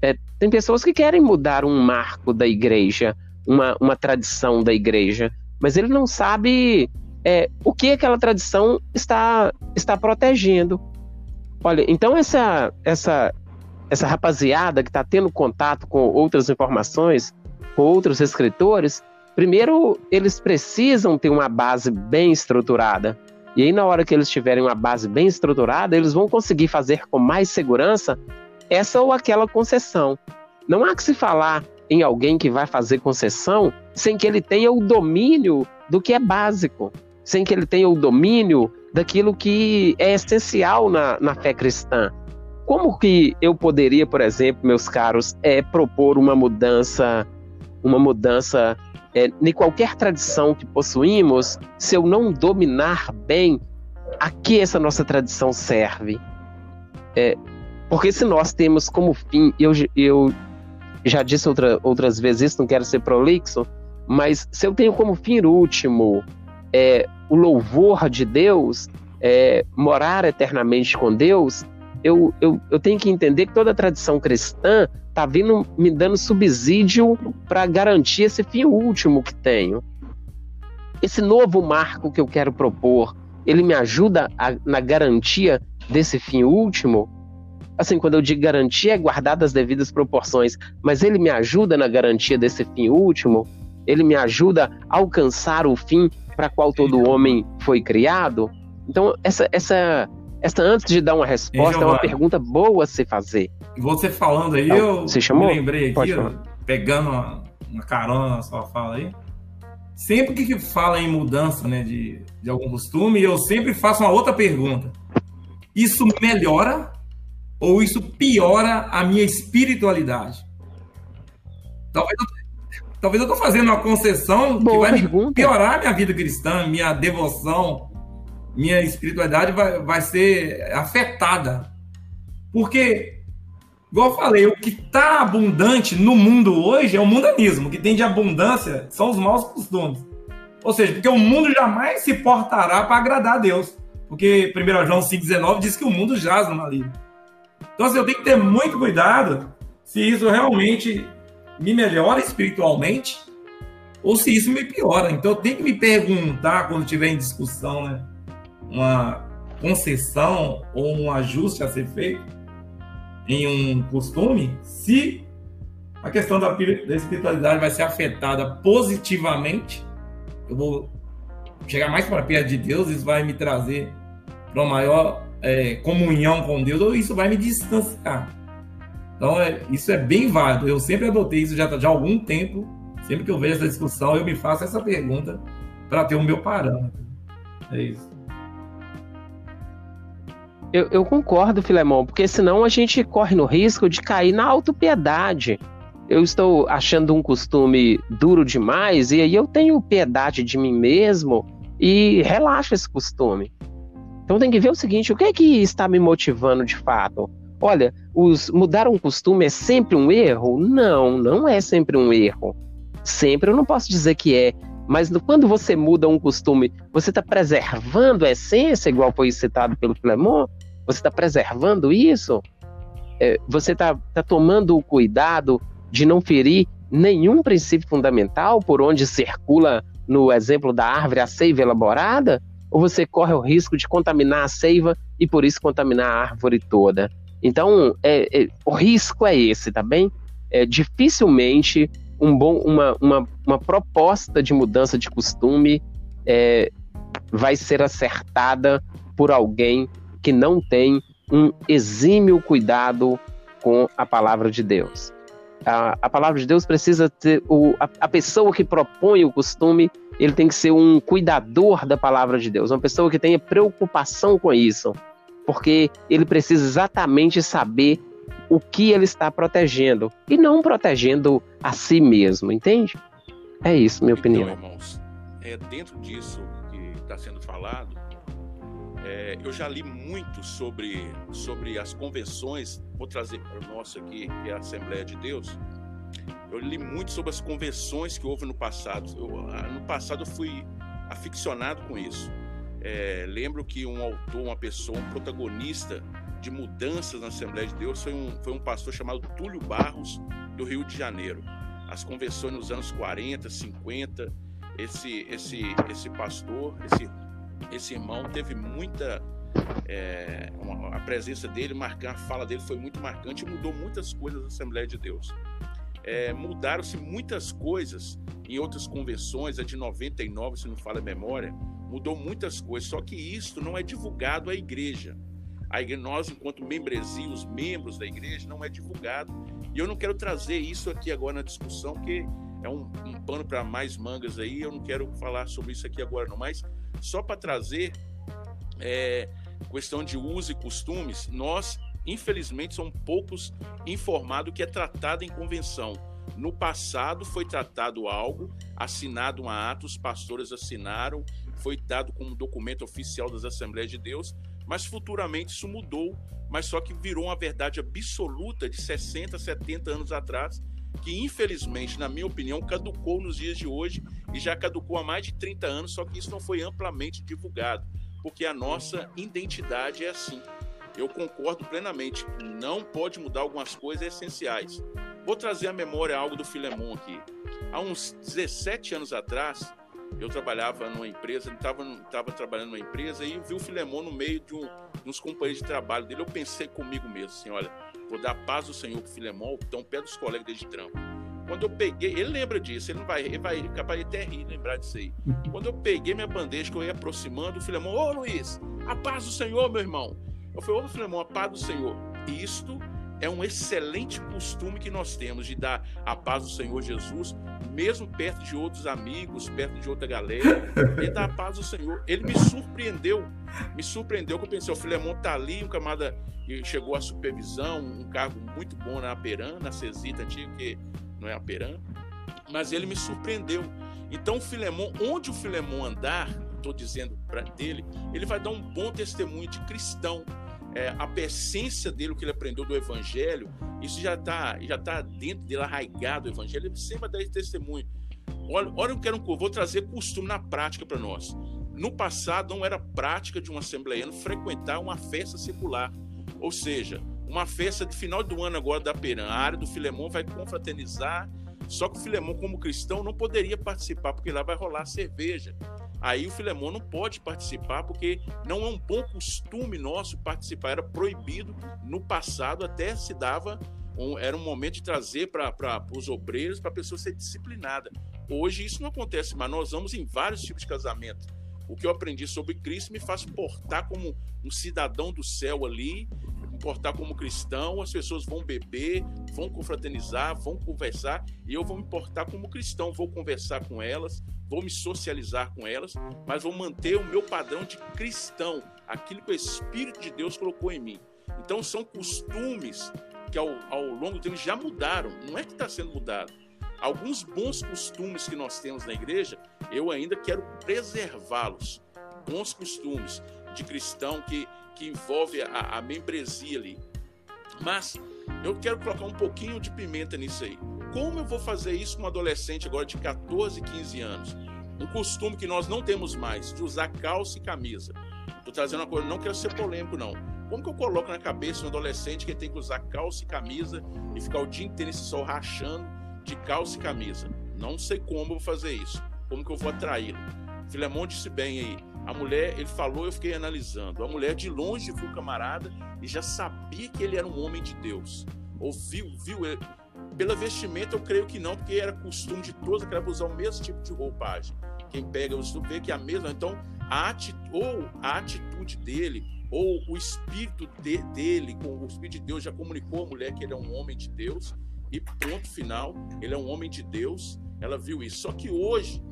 É, tem pessoas que querem mudar um marco da igreja, uma, uma tradição da igreja, mas ele não sabe é, o que aquela tradição está, está protegendo. Olha, então essa, essa, essa rapaziada que está tendo contato com outras informações, com outros escritores, Primeiro, eles precisam ter uma base bem estruturada. E aí, na hora que eles tiverem uma base bem estruturada, eles vão conseguir fazer com mais segurança essa ou aquela concessão. Não há que se falar em alguém que vai fazer concessão sem que ele tenha o domínio do que é básico, sem que ele tenha o domínio daquilo que é essencial na, na fé cristã. Como que eu poderia, por exemplo, meus caros, é, propor uma mudança, uma mudança é, nem qualquer tradição que possuímos, se eu não dominar bem a que essa nossa tradição serve. É, porque se nós temos como fim, eu, eu já disse outra, outras vezes isso, não quero ser prolixo, mas se eu tenho como fim último é, o louvor de Deus, é, morar eternamente com Deus, eu, eu, eu tenho que entender que toda a tradição cristã está vindo me dando subsídio para garantir esse fim último que tenho. Esse novo marco que eu quero propor, ele me ajuda a, na garantia desse fim último? assim, quando eu digo garantia, é guardar as devidas proporções, mas ele me ajuda na garantia desse fim último? Ele me ajuda a alcançar o fim para qual todo homem foi criado? Então, essa, essa, essa antes de dar uma resposta, é uma pergunta boa a se fazer. Você falando aí, então, eu você chamou? me lembrei aqui, pegando uma, uma carona na sua fala aí. Sempre que fala em mudança né, de, de algum costume, eu sempre faço uma outra pergunta. Isso melhora ou isso piora a minha espiritualidade? Talvez eu, talvez eu estou fazendo uma concessão Boa que vai pergunta. piorar minha vida cristã, minha devoção, minha espiritualidade vai, vai ser afetada. Porque Igual eu falei, o que está abundante no mundo hoje é o mundanismo. O que tem de abundância são os maus costumes. Ou seja, porque o mundo jamais se portará para agradar a Deus. Porque 1 João 5,19 diz que o mundo jaz no maligno. Então, assim, eu tenho que ter muito cuidado se isso realmente me melhora espiritualmente ou se isso me piora. Então, eu tenho que me perguntar quando tiver em discussão, né? Uma concessão ou um ajuste a ser feito em um costume, se a questão da, da espiritualidade vai ser afetada positivamente, eu vou chegar mais para perto de Deus, isso vai me trazer para uma maior é, comunhão com Deus, ou isso vai me distanciar. Então, é, isso é bem válido. Eu sempre adotei isso já, já há algum tempo. Sempre que eu vejo essa discussão, eu me faço essa pergunta para ter o meu parâmetro. É isso. Eu, eu concordo, Filemão, porque senão a gente corre no risco de cair na autopiedade. Eu estou achando um costume duro demais e aí eu tenho piedade de mim mesmo e relaxo esse costume. Então tem que ver o seguinte: o que é que está me motivando de fato? Olha, os, mudar um costume é sempre um erro? Não, não é sempre um erro. Sempre eu não posso dizer que é. Mas quando você muda um costume, você está preservando a essência, igual foi citado pelo Filemon? Você está preservando isso? É, você está tá tomando o cuidado de não ferir nenhum princípio fundamental por onde circula, no exemplo da árvore, a seiva elaborada? Ou você corre o risco de contaminar a seiva e por isso contaminar a árvore toda? Então, é, é, o risco é esse, tá bem? É, dificilmente um bom, uma, uma, uma proposta de mudança de costume é, vai ser acertada por alguém que não tem um exímio cuidado com a palavra de Deus. A, a palavra de Deus precisa ter o, a, a pessoa que propõe o costume, ele tem que ser um cuidador da palavra de Deus, uma pessoa que tenha preocupação com isso, porque ele precisa exatamente saber o que ele está protegendo e não protegendo a si mesmo, entende? É isso, minha então, opinião. Irmãos, é dentro disso que está sendo falado, é, eu já li muito sobre, sobre as convenções, vou trazer para o nosso aqui, que é a Assembleia de Deus. Eu li muito sobre as convenções que houve no passado. Eu, no passado eu fui aficionado com isso. É, lembro que um autor, uma pessoa, um protagonista de mudanças na Assembleia de Deus foi um, foi um pastor chamado Túlio Barros, do Rio de Janeiro. As convenções nos anos 40, 50, esse, esse, esse pastor, esse esse irmão teve muita. É, uma, a presença dele, marcar, a fala dele foi muito marcante e mudou muitas coisas na Assembleia de Deus. É, Mudaram-se muitas coisas em outras convenções, a de 99, se não fala a memória, mudou muitas coisas, só que isso não é divulgado à igreja. A igreja, nós, enquanto membresia, os membros da igreja, não é divulgado. E eu não quero trazer isso aqui agora na discussão, porque é um, um pano para mais mangas aí, eu não quero falar sobre isso aqui agora não, mas só para trazer é, questão de uso e costumes, nós, infelizmente, somos poucos informados que é tratado em convenção. No passado foi tratado algo, assinado um ato, os pastores assinaram, foi dado como documento oficial das Assembleias de Deus, mas futuramente isso mudou, mas só que virou uma verdade absoluta de 60, 70 anos atrás, que infelizmente, na minha opinião, caducou nos dias de hoje e já caducou há mais de 30 anos, só que isso não foi amplamente divulgado, porque a nossa identidade é assim. Eu concordo plenamente, não pode mudar algumas coisas essenciais. Vou trazer à memória algo do Filemon aqui. Há uns 17 anos atrás, eu trabalhava numa empresa, estava trabalhando numa empresa e vi o Filemon no meio de, um, uns companheiros de trabalho dele. Eu pensei comigo mesmo, assim, olha, vou dar paz do Senhor pro Filemão, então pé dos colegas dele de trampo. Quando eu peguei, ele lembra disso, ele não vai, ele vai de até rir, lembrar disso aí. Quando eu peguei minha bandeja, que eu ia aproximando, o Filemão, ô Luiz, a paz do Senhor, meu irmão. Eu falei, ô Filemão, a paz do Senhor. Isto é um excelente costume que nós temos de dar a paz do Senhor Jesus, mesmo perto de outros amigos, perto de outra galera, e dar a paz do Senhor. Ele me surpreendeu, me surpreendeu que eu pensei, o Filemão tá ali, um camada que chegou à supervisão, um cargo muito bom na Aperan, na Cesita antiga, que não é Aperan, mas ele me surpreendeu. Então, o Filemão, onde o Filemão andar, estou dizendo para dele, ele vai dar um bom testemunho de cristão, é, a essência dele, o que ele aprendeu do Evangelho, isso já está já tá dentro dele, arraigado o Evangelho, ele sempre vai dar esse testemunho. Olha, olha eu quero um vou trazer costume na prática para nós. No passado, não era prática de um assembleiano frequentar uma festa secular, ou seja, uma festa de final do ano agora da Peran. A área do Filemão vai confraternizar, só que o Filemão, como cristão, não poderia participar, porque lá vai rolar cerveja. Aí o Filemão não pode participar porque não é um bom costume nosso participar, era proibido no passado, até se dava, um, era um momento de trazer para os obreiros, para a pessoa ser disciplinada. Hoje isso não acontece, mas nós vamos em vários tipos de casamento. O que eu aprendi sobre Cristo me faz portar como um cidadão do céu ali, portar como cristão, as pessoas vão beber, vão confraternizar, vão conversar, e eu vou me portar como cristão, vou conversar com elas, vou me socializar com elas, mas vou manter o meu padrão de cristão, aquilo que o Espírito de Deus colocou em mim. Então são costumes que ao, ao longo do tempo já mudaram, não é que está sendo mudado. Alguns bons costumes que nós temos na igreja, eu ainda quero preservá-los. Bons costumes de cristão que que envolve a, a membresia ali. Mas eu quero colocar um pouquinho de pimenta nisso aí. Como eu vou fazer isso com um adolescente agora de 14, 15 anos? Um costume que nós não temos mais, de usar calça e camisa. Estou trazendo uma coisa, não quero ser polêmico, não. Como que eu coloco na cabeça um adolescente que tem que usar calça e camisa e ficar o dia inteiro nesse sol rachando de calça e camisa? Não sei como eu vou fazer isso. Como que eu vou atraí-lo? Disse bem aí, a mulher, ele falou, eu fiquei analisando. A mulher de longe viu o camarada e já sabia que ele era um homem de Deus. Ouviu, viu ele. Pela vestimenta, eu creio que não, porque era costume de todos aquela usar o mesmo tipo de roupagem. Quem pega o vê que é a mesma. Então, a atitude, ou a atitude dele, ou o espírito de, dele, com o espírito de Deus já comunicou à mulher que ele é um homem de Deus. E ponto final, ele é um homem de Deus. Ela viu isso. Só que hoje,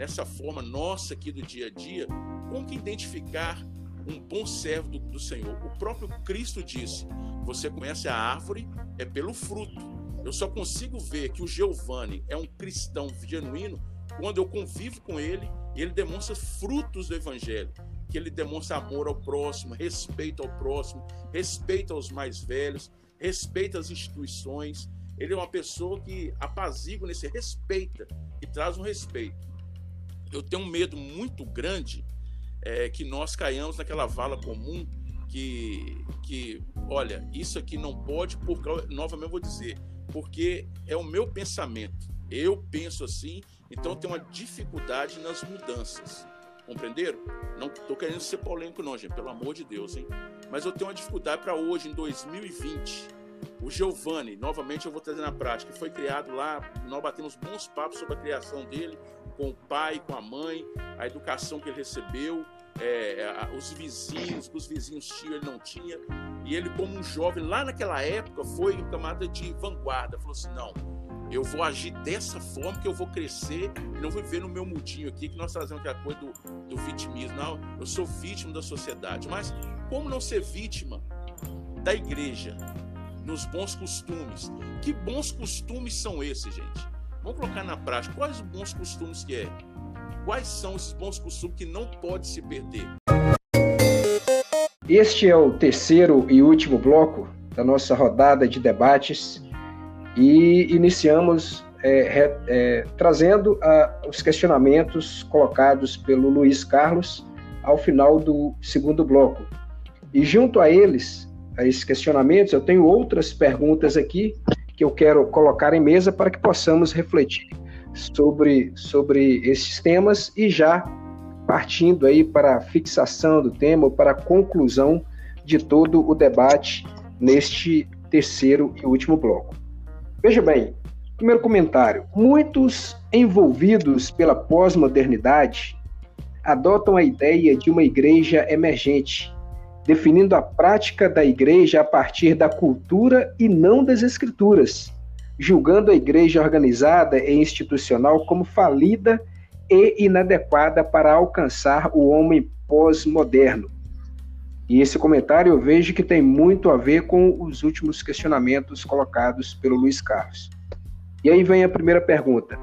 nessa forma nossa aqui do dia a dia, como que identificar um bom servo do, do Senhor? O próprio Cristo disse: Você conhece a árvore é pelo fruto. Eu só consigo ver que o Giovanni é um cristão genuíno quando eu convivo com ele e ele demonstra frutos do evangelho, que ele demonstra amor ao próximo, respeito ao próximo, respeito aos mais velhos, respeita as instituições. Ele é uma pessoa que apazigua nesse respeita e traz um respeito. Eu tenho um medo muito grande é, que nós caiamos naquela vala comum que, que, olha, isso aqui não pode, por novamente vou dizer, porque é o meu pensamento. Eu penso assim, então tem uma dificuldade nas mudanças. Compreenderam? Não estou querendo ser polêmico, não, gente, pelo amor de Deus, hein? Mas eu tenho uma dificuldade para hoje, em 2020. O Giovanni, novamente eu vou trazer na prática, foi criado lá, nós batemos bons papos sobre a criação dele, com o pai, com a mãe, a educação que ele recebeu, é, os vizinhos, que os vizinhos tinham, ele não tinha. E ele, como um jovem, lá naquela época, foi um camada de vanguarda. Falou assim: não, eu vou agir dessa forma que eu vou crescer e não vou viver no meu mundinho aqui, que nós trazemos aquela coisa do, do vitimismo. Não, eu sou vítima da sociedade. Mas como não ser vítima da igreja, nos bons costumes? Que bons costumes são esses, gente? Vamos colocar na prática. Quais os bons costumes que é? Quais são esses bons costumes que não pode se perder? Este é o terceiro e último bloco da nossa rodada de debates e iniciamos é, é, trazendo a, os questionamentos colocados pelo Luiz Carlos ao final do segundo bloco. E junto a eles, a esses questionamentos, eu tenho outras perguntas aqui que eu quero colocar em mesa para que possamos refletir sobre, sobre esses temas e já partindo aí para a fixação do tema, para a conclusão de todo o debate neste terceiro e último bloco. Veja bem, primeiro comentário: muitos envolvidos pela pós-modernidade adotam a ideia de uma igreja emergente, definindo a prática da igreja a partir da cultura e não das escrituras, julgando a igreja organizada e institucional como falida e inadequada para alcançar o homem pós-moderno. E esse comentário eu vejo que tem muito a ver com os últimos questionamentos colocados pelo Luiz Carlos. E aí vem a primeira pergunta: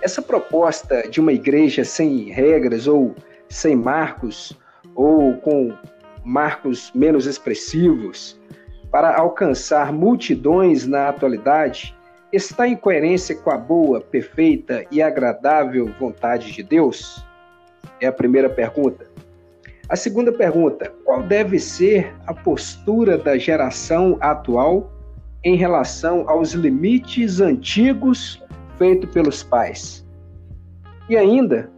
essa proposta de uma igreja sem regras ou sem marcos ou com marcos menos expressivos para alcançar multidões na atualidade está em coerência com a boa, perfeita e agradável vontade de Deus? É a primeira pergunta. A segunda pergunta: qual deve ser a postura da geração atual em relação aos limites antigos feito pelos pais? E ainda,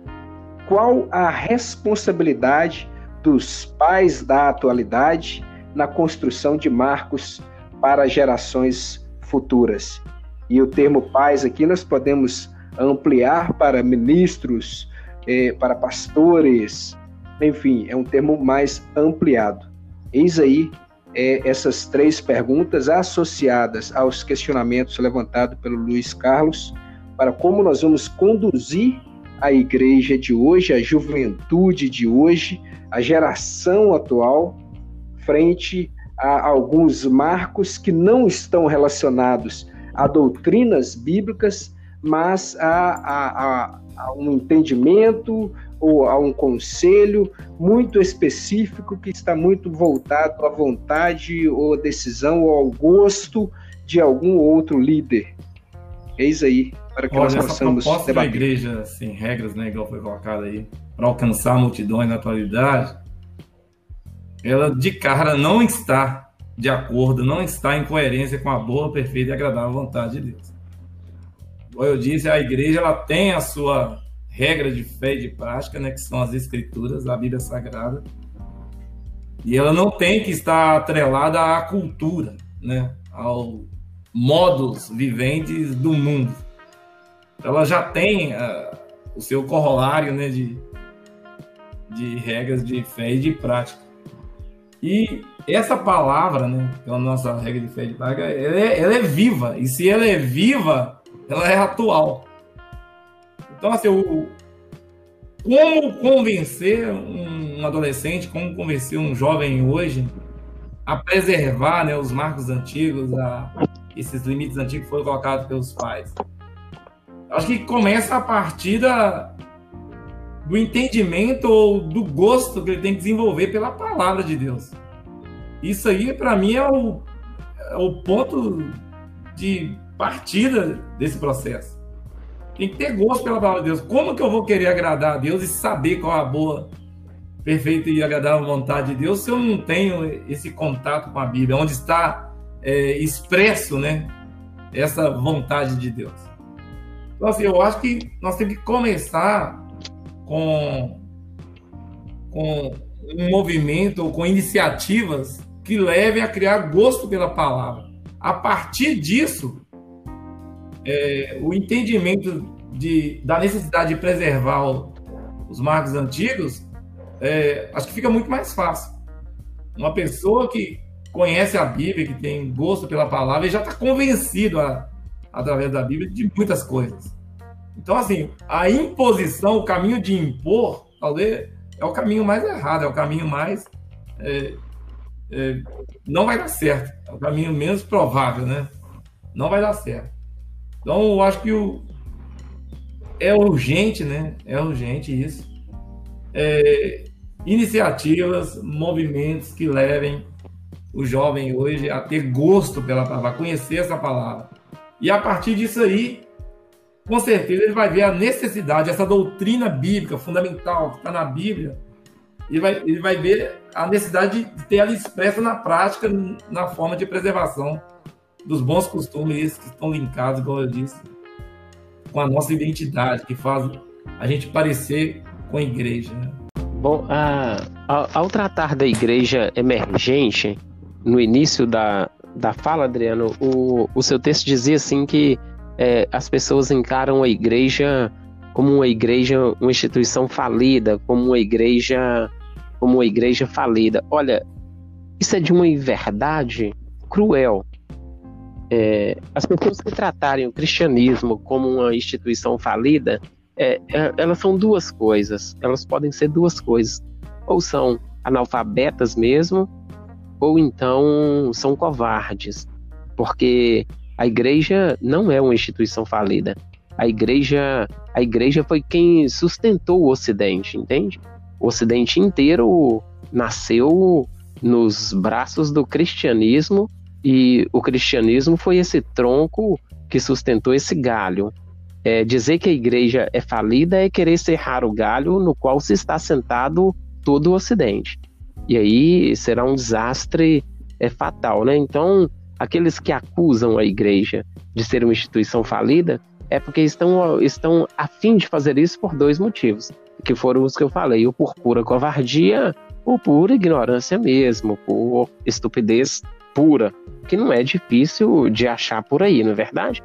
qual a responsabilidade dos pais da atualidade na construção de marcos para gerações futuras? E o termo pais aqui nós podemos ampliar para ministros, eh, para pastores, enfim, é um termo mais ampliado. Eis aí eh, essas três perguntas associadas aos questionamentos levantados pelo Luiz Carlos para como nós vamos conduzir a igreja de hoje, a juventude de hoje, a geração atual, frente a alguns marcos que não estão relacionados a doutrinas bíblicas, mas a, a, a, a um entendimento ou a um conselho muito específico que está muito voltado à vontade ou decisão ou ao gosto de algum outro líder. Eis aí para que Olha, nós possamos essa debater. da igreja sem regras, né, igual foi colocado aí, para alcançar multidões na atualidade, ela de cara não está de acordo, não está em coerência com a boa, perfeita e agradável vontade de Deus. Como eu disse, a igreja ela tem a sua regra de fé e de prática, né, que são as escrituras, a Bíblia Sagrada, e ela não tem que estar atrelada à cultura, né, ao modos viventes do mundo ela já tem uh, o seu corolário né, de, de regras de fé e de prática. E essa palavra, né, que é a nossa regra de fé e de prática, ela é, ela é viva. E se ela é viva, ela é atual. Então, assim, o, como convencer um adolescente, como convencer um jovem hoje a preservar né, os marcos antigos, a, esses limites antigos que foram colocados pelos pais? Acho que começa a partir da, do entendimento ou do gosto que ele tem que desenvolver pela palavra de Deus. Isso aí, para mim, é o, é o ponto de partida desse processo. Tem que ter gosto pela palavra de Deus. Como que eu vou querer agradar a Deus e saber qual a boa, perfeita e agradável vontade de Deus se eu não tenho esse contato com a Bíblia, onde está é, expresso né, essa vontade de Deus? Então, assim, eu acho que nós temos que começar com, com um movimento, com iniciativas que levem a criar gosto pela palavra. A partir disso, é, o entendimento de, da necessidade de preservar o, os marcos antigos, é, acho que fica muito mais fácil. Uma pessoa que conhece a Bíblia, que tem gosto pela palavra, e já está convencido a, através da Bíblia, de muitas coisas. Então, assim, a imposição, o caminho de impor, talvez é o caminho mais errado, é o caminho mais. É, é, não vai dar certo. É o caminho menos provável, né? Não vai dar certo. Então, eu acho que o, é urgente, né? É urgente isso. É, iniciativas, movimentos que levem o jovem hoje a ter gosto pela palavra, a conhecer essa palavra. E a partir disso aí, com certeza ele vai ver a necessidade, essa doutrina bíblica fundamental que está na Bíblia, ele vai, ele vai ver a necessidade de ter ela expressa na prática, na forma de preservação dos bons costumes que estão linkados, como eu disse, com a nossa identidade, que faz a gente parecer com a igreja. Né? Bom, a, a, ao tratar da igreja emergente, no início da, da fala, Adriano, o, o seu texto dizia assim que é, as pessoas encaram a igreja como uma igreja, uma instituição falida, como uma igreja, como uma igreja falida. Olha, isso é de uma inverdade cruel. É, as pessoas que tratarem o cristianismo como uma instituição falida, é, é, elas são duas coisas. Elas podem ser duas coisas. Ou são analfabetas mesmo, ou então são covardes. Porque a igreja não é uma instituição falida. A igreja, a igreja foi quem sustentou o Ocidente, entende? O Ocidente inteiro nasceu nos braços do cristianismo e o cristianismo foi esse tronco que sustentou esse galho. É, dizer que a igreja é falida é querer serrar o galho no qual se está sentado todo o Ocidente. E aí será um desastre é, fatal, né? Então, aqueles que acusam a igreja de ser uma instituição falida é porque estão, estão a fim de fazer isso por dois motivos, que foram os que eu falei, ou por pura covardia, ou por ignorância mesmo, por estupidez pura, que não é difícil de achar por aí, não é verdade?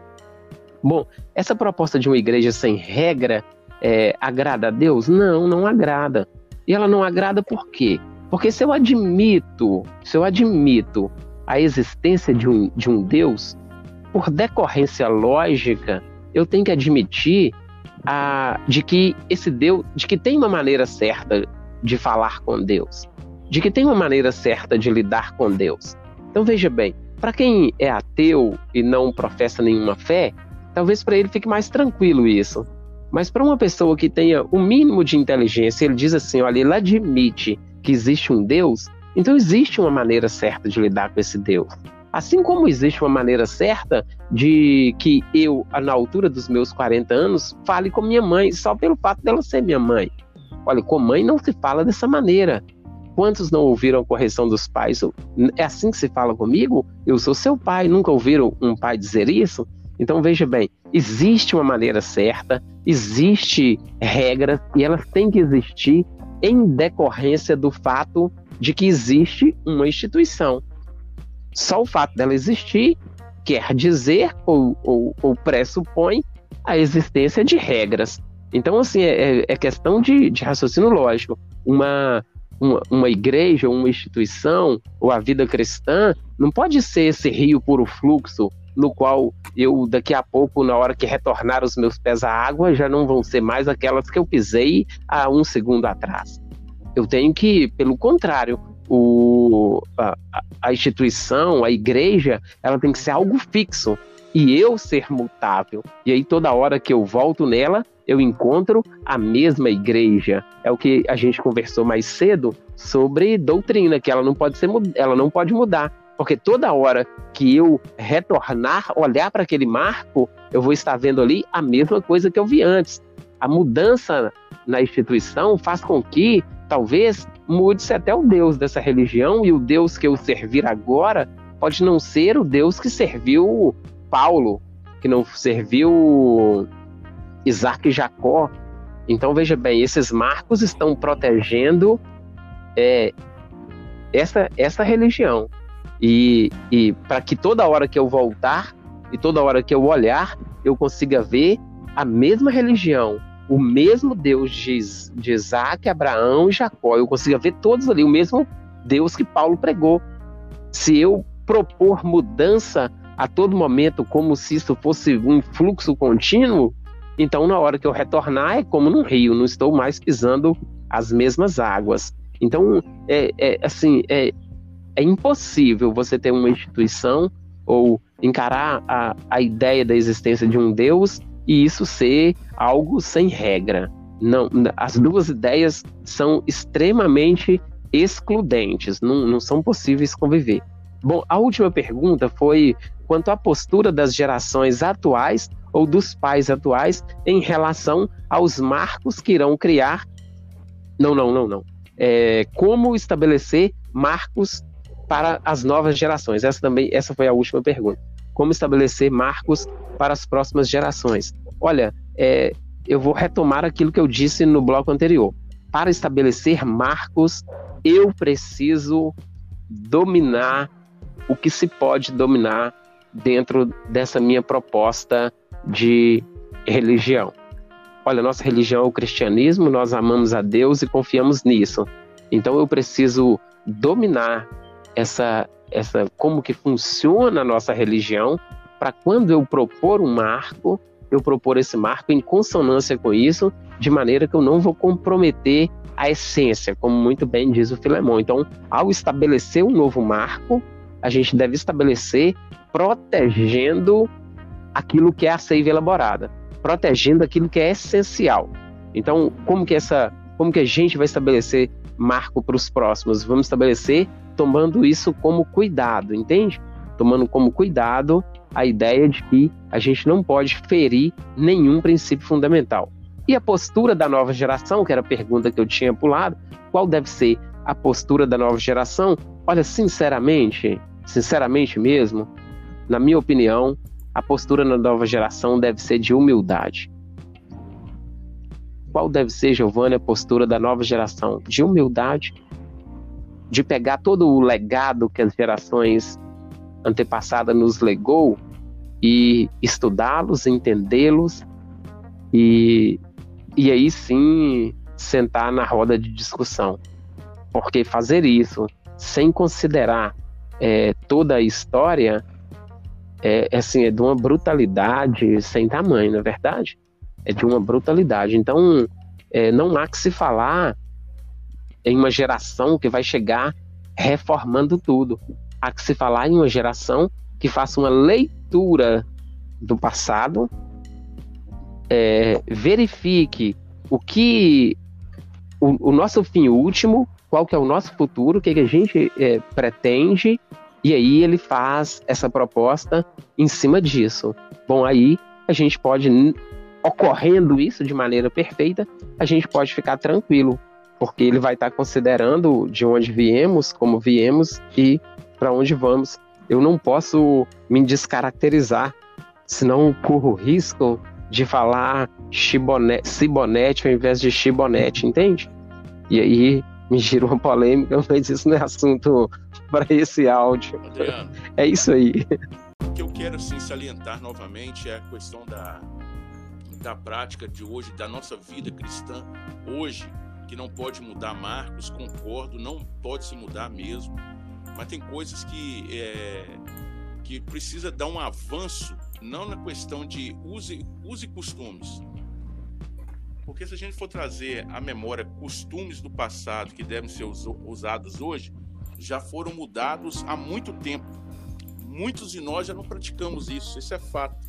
Bom, essa proposta de uma igreja sem regra é, agrada a Deus? Não, não agrada. E ela não agrada por quê? Porque se eu admito, se eu admito a existência de um, de um Deus, por decorrência lógica, eu tenho que admitir a, de que esse Deus, de que tem uma maneira certa de falar com Deus, de que tem uma maneira certa de lidar com Deus. Então veja bem, para quem é ateu e não professa nenhuma fé, talvez para ele fique mais tranquilo isso. Mas para uma pessoa que tenha o mínimo de inteligência, ele diz assim: olha, ele admite que existe um Deus, então existe uma maneira certa de lidar com esse Deus. Assim como existe uma maneira certa de que eu, na altura dos meus 40 anos, fale com minha mãe, só pelo fato dela ser minha mãe. Olha, com mãe não se fala dessa maneira. Quantos não ouviram a correção dos pais? É assim que se fala comigo? Eu sou seu pai. Nunca ouviram um pai dizer isso? Então veja bem, existe uma maneira certa, existe regras e elas têm que existir em decorrência do fato de que existe uma instituição. Só o fato dela existir quer dizer ou, ou, ou pressupõe a existência de regras. Então, assim, é, é questão de, de, raciocínio lógico. Uma, uma, uma, igreja, uma instituição, ou a vida cristã, não pode ser esse rio puro fluxo, no qual eu, daqui a pouco, na hora que retornar os meus pés à água, já não vão ser mais aquelas que eu pisei há um segundo atrás. Eu tenho que, pelo contrário, o, a, a instituição, a igreja, ela tem que ser algo fixo e eu ser mutável. E aí toda hora que eu volto nela, eu encontro a mesma igreja. É o que a gente conversou mais cedo sobre doutrina, que ela não pode ser ela não pode mudar. Porque toda hora que eu retornar, olhar para aquele marco, eu vou estar vendo ali a mesma coisa que eu vi antes. A mudança na instituição faz com que talvez mude-se até o Deus dessa religião e o Deus que eu servir agora pode não ser o Deus que serviu Paulo, que não serviu Isaac e Jacó. Então veja bem, esses marcos estão protegendo é, essa, essa religião. E, e para que toda hora que eu voltar e toda hora que eu olhar, eu consiga ver a mesma religião, o mesmo Deus de, de Isaac, Abraão e Jacó. Eu consigo ver todos ali, o mesmo Deus que Paulo pregou. Se eu propor mudança a todo momento, como se isso fosse um fluxo contínuo, então na hora que eu retornar é como num rio, não estou mais pisando as mesmas águas. Então, é, é assim, é, é impossível você ter uma instituição ou encarar a, a ideia da existência de um Deus e isso ser algo sem regra. Não, as duas ideias são extremamente excludentes, não, não são possíveis conviver. Bom, a última pergunta foi quanto à postura das gerações atuais ou dos pais atuais em relação aos marcos que irão criar. Não, não, não, não. É, como estabelecer marcos para as novas gerações? Essa também, essa foi a última pergunta. Como estabelecer marcos para as próximas gerações? Olha, é, eu vou retomar aquilo que eu disse no bloco anterior. Para estabelecer marcos, eu preciso dominar o que se pode dominar dentro dessa minha proposta de religião. Olha, nossa religião é o cristianismo, nós amamos a Deus e confiamos nisso. Então eu preciso dominar essa essa como que funciona a nossa religião para quando eu propor um marco, eu propor esse marco em consonância com isso, de maneira que eu não vou comprometer a essência, como muito bem diz o Filemão. Então, ao estabelecer um novo marco, a gente deve estabelecer protegendo aquilo que é a seiva elaborada, protegendo aquilo que é essencial. Então, como que essa, como que a gente vai estabelecer marco para os próximos? Vamos estabelecer tomando isso como cuidado, entende? Tomando como cuidado a ideia de que a gente não pode ferir nenhum princípio fundamental. E a postura da nova geração, que era a pergunta que eu tinha pulado, qual deve ser a postura da nova geração? Olha, sinceramente, sinceramente mesmo, na minha opinião, a postura da nova geração deve ser de humildade. Qual deve ser, Giovanni, a postura da nova geração? De humildade, de pegar todo o legado que as gerações antepassada nos legou e estudá-los, entendê-los e, e aí sim sentar na roda de discussão. Porque fazer isso sem considerar é, toda a história é, é, assim, é de uma brutalidade sem tamanho, não é verdade? É de uma brutalidade. Então, é, não há que se falar em uma geração que vai chegar reformando tudo há que se falar em uma geração que faça uma leitura do passado, é, verifique o que o, o, nosso fim último, qual que é o nosso futuro, o que, que a gente é, pretende, e aí ele faz essa proposta em cima disso. Bom, aí a gente pode, ocorrendo isso de maneira perfeita, a gente pode ficar tranquilo, porque ele vai estar considerando de onde viemos, como viemos e para onde vamos. Eu não posso me descaracterizar, senão corro risco de falar chibonete, cibonete ao invés de chibonete, entende? E aí me girou uma polêmica, mas isso não é assunto para esse áudio. Adriano, é isso aí. O que eu quero salientar novamente é a questão da, da prática de hoje, da nossa vida cristã hoje, que não pode mudar Marcos, concordo, não pode se mudar mesmo mas tem coisas que, é, que precisa dar um avanço, não na questão de use, use costumes. Porque se a gente for trazer à memória costumes do passado que devem ser usados hoje, já foram mudados há muito tempo. Muitos de nós já não praticamos isso, isso é fato.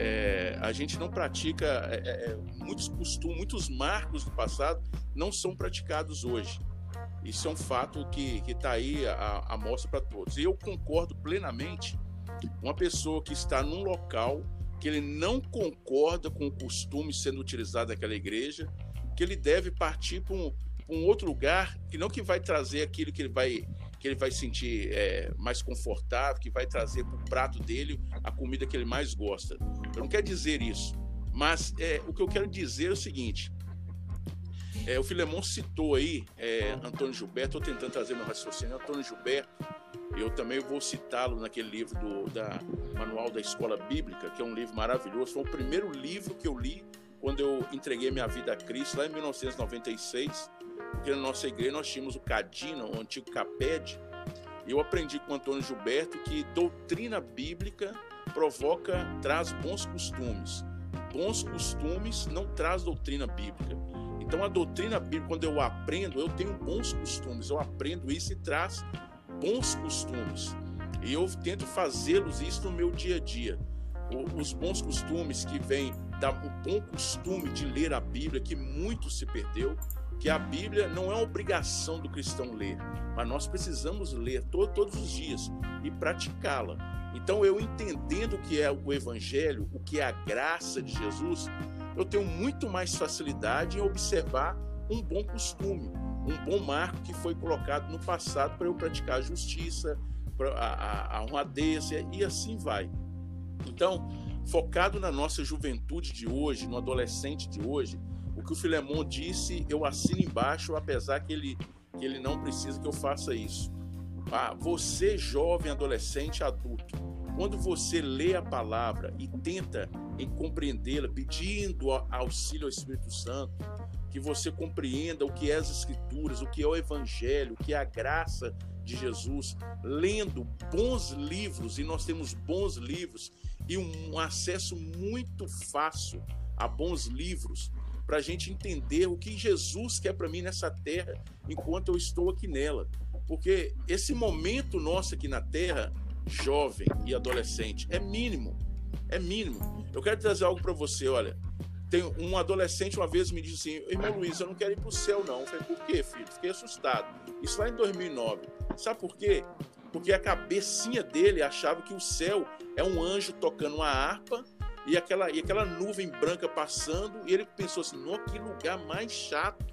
É, a gente não pratica é, é, é muitos costumes, muitos marcos do passado não são praticados hoje. Isso é um fato que está aí a, a mostra para todos. E eu concordo plenamente uma pessoa que está num local que ele não concorda com o costume sendo utilizado naquela igreja, que ele deve partir para um, um, outro lugar que não que vai trazer aquilo que ele vai que ele vai sentir é, mais confortável, que vai trazer para o prato dele a comida que ele mais gosta. Eu não quero dizer isso, mas é, o que eu quero dizer é o seguinte: é, o Filemon citou aí é, Antônio Gilberto, estou tentando trazer meu raciocínio. Antônio Gilberto, eu também vou citá-lo naquele livro do da Manual da Escola Bíblica, que é um livro maravilhoso. Foi o primeiro livro que eu li quando eu entreguei minha vida a Cristo, lá em 1996. Porque na nossa igreja nós tínhamos o Cadina, o antigo Caped. E eu aprendi com Antônio Gilberto que doutrina bíblica provoca, traz bons costumes. Bons costumes não traz doutrina bíblica. Então a doutrina bíblica, quando eu aprendo, eu tenho bons costumes, eu aprendo isso e traz bons costumes. E eu tento fazê-los isso no meu dia a dia. Os bons costumes que vêm o bom costume de ler a Bíblia, que muito se perdeu, que a Bíblia não é obrigação do cristão ler, mas nós precisamos ler todo, todos os dias e praticá-la. Então, eu entendendo o que é o Evangelho, o que é a graça de Jesus, eu tenho muito mais facilidade em observar um bom costume, um bom marco que foi colocado no passado para eu praticar a justiça, a, a, a honradez e assim vai. Então, focado na nossa juventude de hoje, no adolescente de hoje, que o Filemon disse, eu assino embaixo, apesar que ele, que ele não precisa que eu faça isso. Ah, você, jovem, adolescente, adulto, quando você lê a palavra e tenta em compreendê-la, pedindo auxílio ao Espírito Santo, que você compreenda o que é as Escrituras, o que é o Evangelho, o que é a graça de Jesus, lendo bons livros, e nós temos bons livros e um acesso muito fácil a bons livros para a gente entender o que Jesus quer para mim nessa terra enquanto eu estou aqui nela. Porque esse momento nosso aqui na terra, jovem e adolescente, é mínimo. É mínimo. Eu quero trazer algo para você, olha. Tem um adolescente uma vez me disse assim: Irmão Luiz, eu não quero ir para o céu, não. Eu falei: Por quê, filho? Fiquei assustado. Isso lá em 2009. Sabe por quê? Porque a cabecinha dele achava que o céu é um anjo tocando uma harpa e aquela, e aquela nuvem branca passando, e ele pensou assim: no que lugar mais chato.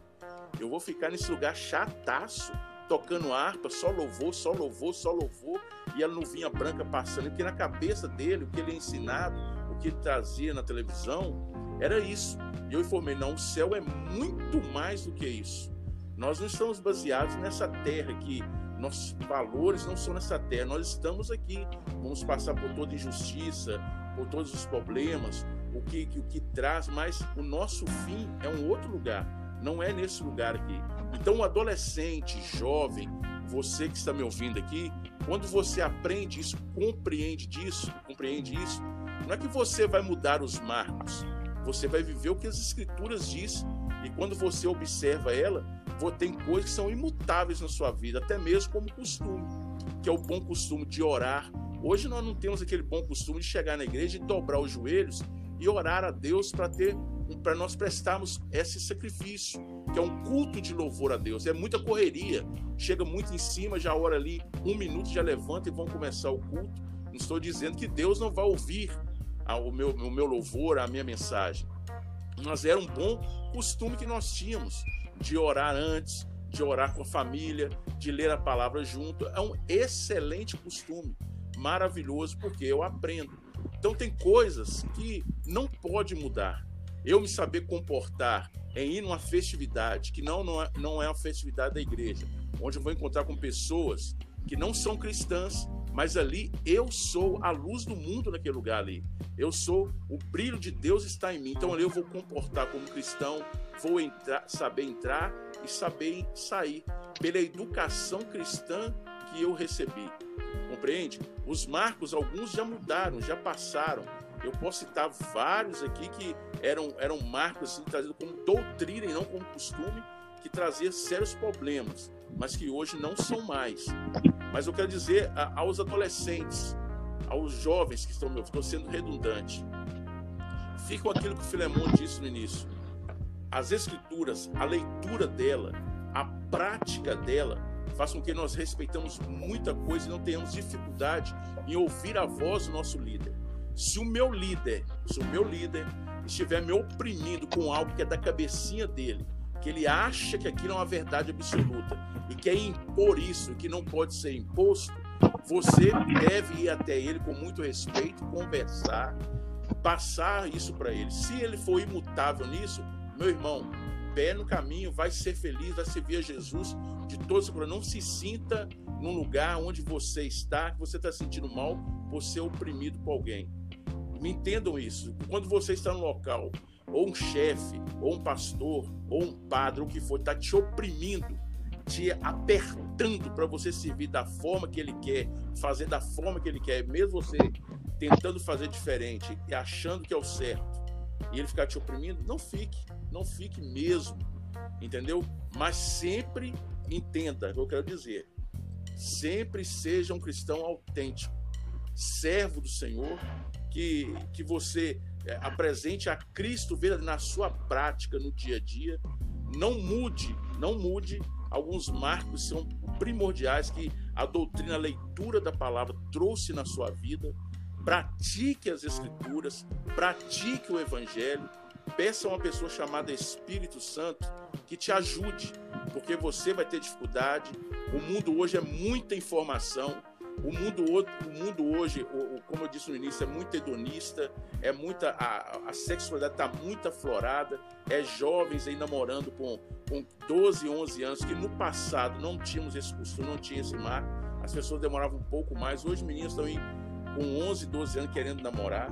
Eu vou ficar nesse lugar chataço, tocando harpa, só louvor, só louvor, só louvor, e a nuvinha branca passando. Porque na cabeça dele, o que ele é ensinado, o que ele trazia na televisão, era isso. E eu informei: não, o céu é muito mais do que isso. Nós não estamos baseados nessa terra que nossos valores não são nessa terra. Nós estamos aqui, vamos passar por toda injustiça, por todos os problemas, o que, o que traz, mas o nosso fim é um outro lugar, não é nesse lugar aqui. Então, o adolescente, jovem, você que está me ouvindo aqui, quando você aprende isso, compreende disso, compreende isso, não é que você vai mudar os marcos, você vai viver o que as escrituras dizem. E quando você observa ela, tem coisas que são imutáveis na sua vida, até mesmo como costume, que é o bom costume de orar, Hoje nós não temos aquele bom costume de chegar na igreja e dobrar os joelhos e orar a Deus para ter para nós prestarmos esse sacrifício, que é um culto de louvor a Deus. É muita correria, chega muito em cima, já ora ali um minuto, já levanta e vão começar o culto. Não estou dizendo que Deus não vai ouvir o meu, o meu louvor, a minha mensagem. Mas era um bom costume que nós tínhamos de orar antes, de orar com a família, de ler a palavra junto. É um excelente costume maravilhoso porque eu aprendo. Então tem coisas que não pode mudar. Eu me saber comportar em ir numa festividade que não, não, é, não é uma festividade da igreja, onde eu vou encontrar com pessoas que não são cristãs, mas ali eu sou a luz do mundo naquele lugar ali. Eu sou o brilho de Deus está em mim. Então ali eu vou comportar como cristão, vou entrar, saber entrar e sair pela educação cristã que eu recebi. Compreende? Os marcos, alguns já mudaram, já passaram. Eu posso citar vários aqui que eram, eram marcos assim, trazidos como doutrina e não como costume, que trazia sérios problemas, mas que hoje não são mais. Mas eu quero dizer aos adolescentes, aos jovens que estão me estou sendo redundante, fica aquilo que o Filemão disse no início. As escrituras, a leitura dela, a prática dela, faz com que nós respeitamos muita coisa e não tenhamos dificuldade em ouvir a voz do nosso líder. Se o meu líder, se o meu líder estiver me oprimindo com algo que é da cabecinha dele, que ele acha que aquilo é uma verdade absoluta e quer impor isso que não pode ser imposto, você deve ir até ele com muito respeito, conversar, passar isso para ele. Se ele for imutável nisso, meu irmão, pé no caminho, vai ser feliz, vai servir a Jesus de todos os Não se sinta num lugar onde você está, que você está sentindo mal por ser oprimido por alguém. Me entendam isso. Quando você está no local, ou um chefe, ou um pastor, ou um padre, o que for, está te oprimindo, te apertando para você servir da forma que ele quer, fazer da forma que ele quer, mesmo você tentando fazer diferente e achando que é o certo, e ele ficar te oprimindo, não fique, não fique mesmo, entendeu? Mas sempre entenda o que eu quero dizer. Sempre seja um cristão autêntico, servo do Senhor, que, que você é, apresente a Cristo na sua prática, no dia a dia. Não mude, não mude. Alguns marcos são primordiais que a doutrina, a leitura da palavra trouxe na sua vida. Pratique as Escrituras, pratique o Evangelho. Peça a uma pessoa chamada Espírito Santo que te ajude, porque você vai ter dificuldade. O mundo hoje é muita informação. O mundo, o mundo hoje, como eu disse no início, é muito hedonista, é muita a, a sexualidade está muito aflorada, é jovens aí namorando com, com 12, 11 anos, que no passado não tínhamos esse costume, não tinha esse mar. as pessoas demoravam um pouco mais. Hoje, meninos estão aí com 11, 12 anos querendo namorar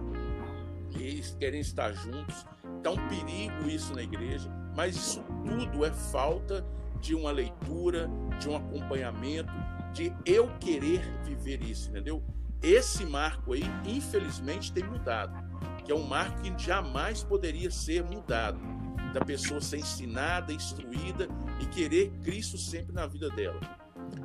e querem estar juntos. Está um perigo isso na igreja, mas isso tudo é falta de uma leitura, de um acompanhamento, de eu querer viver isso, entendeu? Esse marco aí, infelizmente, tem mudado, que é um marco que jamais poderia ser mudado, da pessoa ser ensinada, instruída e querer Cristo sempre na vida dela.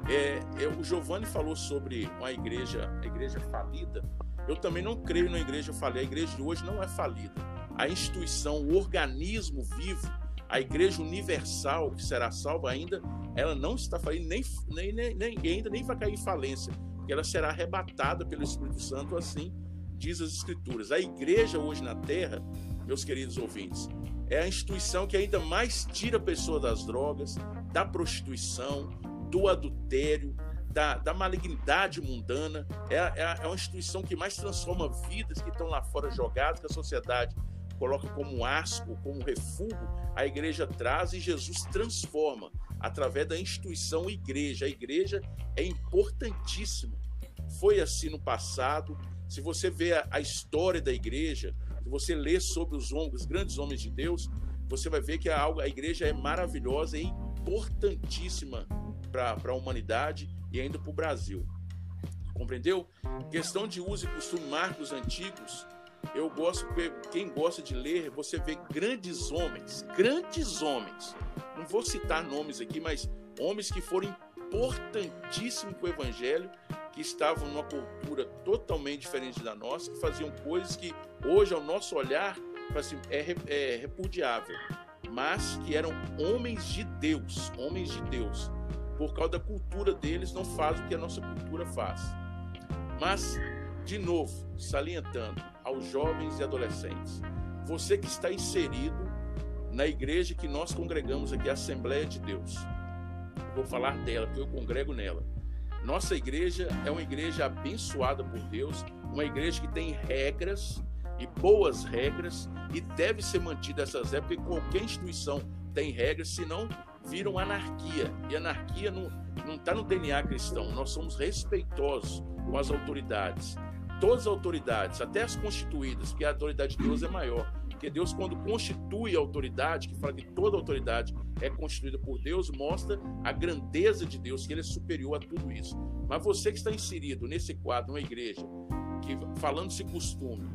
É, o Giovanni falou sobre uma igreja, a igreja falida. Eu também não creio na igreja falida. A igreja de hoje não é falida. A instituição, o organismo vivo, a igreja universal que será salva ainda, ela não está falida, nem, nem, nem, nem ainda nem vai cair em falência, porque ela será arrebatada pelo Espírito Santo, assim diz as Escrituras. A igreja hoje na terra, meus queridos ouvintes, é a instituição que ainda mais tira a pessoa das drogas, da prostituição, do adultério, da, da malignidade mundana. É, é, é, uma instituição que mais transforma vidas que estão lá fora jogadas, que a sociedade coloca como asco, como refúgio, a igreja traz e Jesus transforma através da instituição igreja. A igreja é importantíssima. Foi assim no passado. Se você vê a, história da igreja, se você lê sobre os, homens, os grandes homens de Deus, você vai ver que a, a igreja é maravilhosa e importantíssima para a humanidade e ainda para o Brasil. Compreendeu? Questão de uso e costume, marcos antigos. Eu gosto, quem gosta de ler, você vê grandes homens, grandes homens. Não vou citar nomes aqui, mas homens que foram importantíssimos para o Evangelho, que estavam numa cultura totalmente diferente da nossa, que faziam coisas que hoje, ao nosso olhar, assim, é, é repudiável, mas que eram homens de Deus, homens de Deus por causa da cultura deles, não faz o que a nossa cultura faz. Mas, de novo, salientando aos jovens e adolescentes, você que está inserido na igreja que nós congregamos aqui, a Assembleia de Deus. vou falar dela, porque eu congrego nela. Nossa igreja é uma igreja abençoada por Deus, uma igreja que tem regras e boas regras e deve ser mantida essas regras, porque qualquer instituição tem regras, senão viram anarquia. E anarquia não está no DNA cristão. Nós somos respeitosos com as autoridades. Todas as autoridades, até as constituídas, porque a autoridade de Deus é maior. Porque Deus, quando constitui a autoridade, que fala que toda autoridade é constituída por Deus, mostra a grandeza de Deus, que Ele é superior a tudo isso. Mas você que está inserido nesse quadro, uma igreja, que falando esse costume,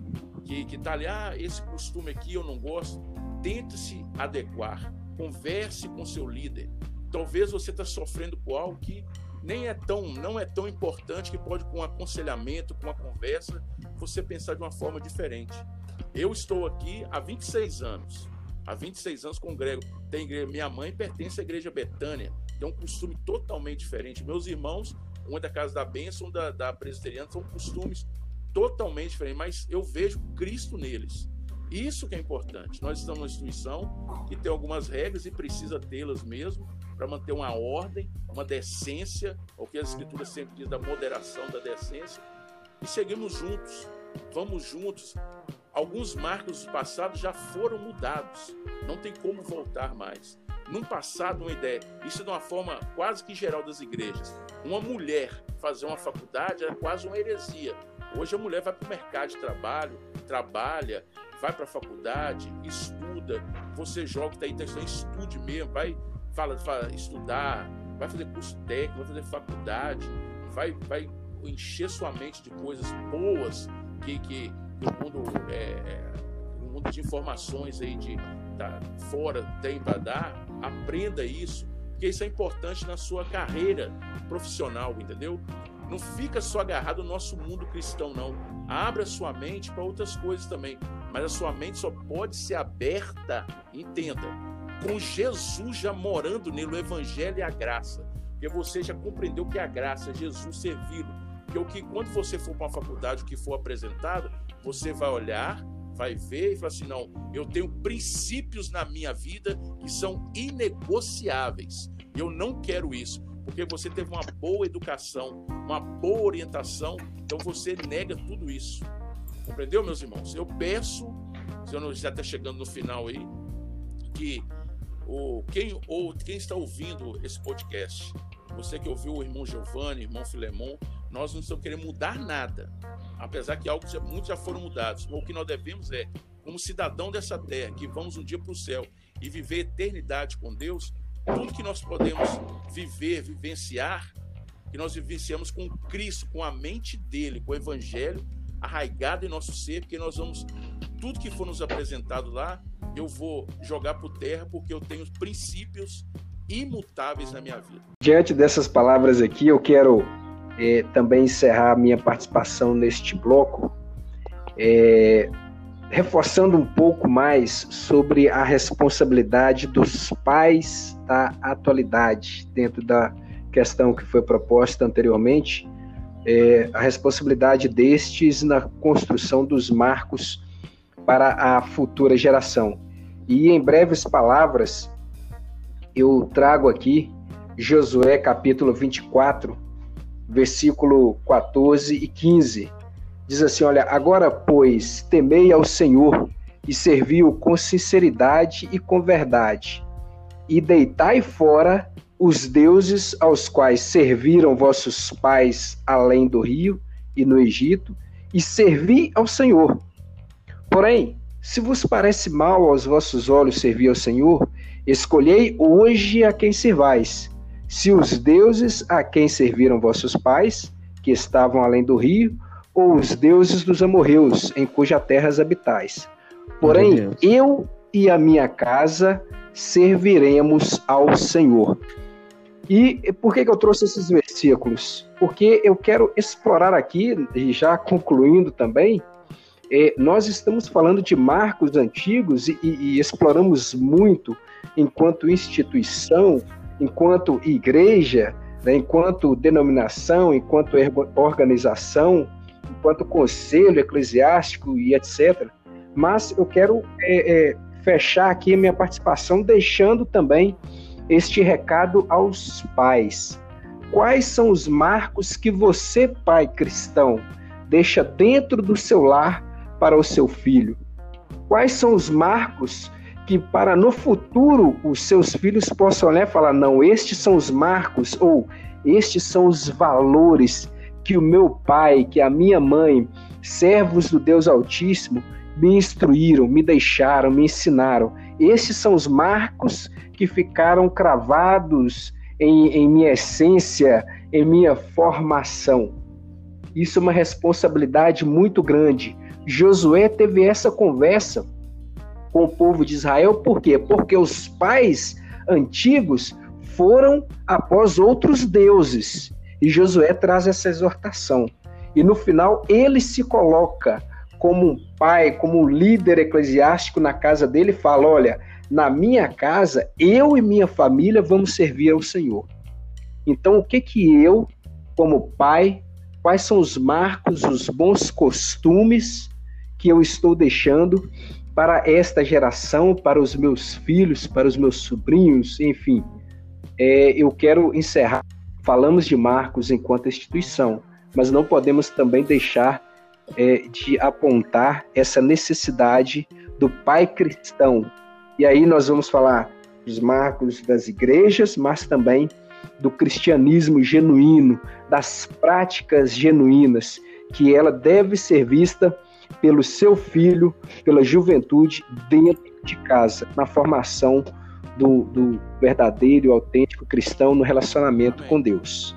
que está ali, ah, esse costume aqui eu não gosto, tente se adequar Converse com seu líder. Talvez você está sofrendo por algo que nem é tão, não é tão importante que pode com um aconselhamento, com uma conversa, você pensar de uma forma diferente. Eu estou aqui há 26 anos. Há 26 anos congrego. Tem igreja, minha mãe pertence à igreja Betânia. Tem um costume totalmente diferente. Meus irmãos, um é da Casa da Bênção, da, da Presbiteriana, são costumes totalmente diferentes, mas eu vejo Cristo neles. Isso que é importante. Nós estamos numa instituição que tem algumas regras e precisa tê-las mesmo para manter uma ordem, uma decência, o que as escrituras sempre dizem da moderação, da decência, e seguimos juntos. Vamos juntos. Alguns marcos do passado já foram mudados. Não tem como voltar mais. Num passado, uma ideia, isso de uma forma quase que geral das igrejas. Uma mulher fazer uma faculdade era quase uma heresia. Hoje a mulher vai para o mercado de trabalho, trabalha, vai para a faculdade, estuda, você joga, está aí testando, estude mesmo, vai fala, fala, estudar, vai fazer curso técnico, vai fazer faculdade, vai, vai encher sua mente de coisas boas que, que, que o mundo é, é, o mundo de informações aí de tá, fora tem para dar, aprenda isso, porque isso é importante na sua carreira profissional, entendeu? Não fica só agarrado no nosso mundo cristão, não. Abra sua mente para outras coisas também mas a sua mente só pode ser aberta, entenda, com Jesus já morando nele, o evangelho e a graça. Porque você já compreendeu que a graça, é Jesus servi-lo. Porque o que quando você for para uma faculdade, o que for apresentado, você vai olhar, vai ver e falar assim: não, eu tenho princípios na minha vida que são inegociáveis. Eu não quero isso, porque você teve uma boa educação, uma boa orientação, então você nega tudo isso. Compreendeu, meus irmãos? Eu peço, se eu não já está chegando no final aí, que o, quem, ou, quem está ouvindo esse podcast, você que ouviu o irmão Giovanni, irmão Filemon, nós não estamos querendo mudar nada. Apesar que algo muitos já foram mudados. O que nós devemos é, como cidadão dessa terra, que vamos um dia para o céu e viver eternidade com Deus, tudo que nós podemos viver, vivenciar, que nós vivenciamos com Cristo, com a mente dele, com o Evangelho arraigado em nosso ser, porque nós vamos, tudo que for nos apresentado lá, eu vou jogar por terra, porque eu tenho princípios imutáveis na minha vida. Diante dessas palavras aqui, eu quero é, também encerrar minha participação neste bloco, é, reforçando um pouco mais sobre a responsabilidade dos pais da atualidade, dentro da questão que foi proposta anteriormente, é, a responsabilidade destes na construção dos marcos para a futura geração. E em breves palavras, eu trago aqui Josué capítulo 24, versículo 14 e 15. Diz assim: Olha, agora, pois, temei ao Senhor e servi-o com sinceridade e com verdade, e deitai fora os deuses aos quais serviram vossos pais além do rio e no Egito, e servi ao Senhor. Porém, se vos parece mal aos vossos olhos servir ao Senhor, escolhei hoje a quem servais. Se os deuses a quem serviram vossos pais, que estavam além do rio, ou os deuses dos amorreus, em cuja terras habitais. Porém, eu e a minha casa serviremos ao Senhor. E por que, que eu trouxe esses versículos? Porque eu quero explorar aqui, e já concluindo também, é, nós estamos falando de marcos antigos e, e, exploramos muito enquanto instituição, enquanto igreja, né, enquanto denominação, enquanto organização, enquanto conselho eclesiástico e etc. Mas eu quero é, é, fechar aqui a minha participação deixando também este recado aos pais. Quais são os marcos que você, pai cristão, deixa dentro do seu lar para o seu filho? Quais são os marcos que para no futuro os seus filhos possam olhar e falar: não, estes são os marcos ou estes são os valores que o meu pai, que a minha mãe, servos do Deus Altíssimo, me instruíram, me deixaram, me ensinaram. Esses são os marcos que ficaram cravados em, em minha essência, em minha formação. Isso é uma responsabilidade muito grande. Josué teve essa conversa com o povo de Israel, por quê? Porque os pais antigos foram após outros deuses. E Josué traz essa exortação. E no final ele se coloca como um pai, como um líder eclesiástico na casa dele e fala: Olha, na minha casa, eu e minha família vamos servir ao Senhor. Então, o que que eu, como pai, quais são os marcos, os bons costumes que eu estou deixando para esta geração, para os meus filhos, para os meus sobrinhos, enfim. É, eu quero encerrar. Falamos de Marcos enquanto instituição, mas não podemos também deixar é, de apontar essa necessidade do pai cristão. E aí nós vamos falar dos marcos das igrejas, mas também do cristianismo genuíno, das práticas genuínas, que ela deve ser vista pelo seu filho, pela juventude dentro de casa, na formação do, do verdadeiro, autêntico cristão no relacionamento com Deus.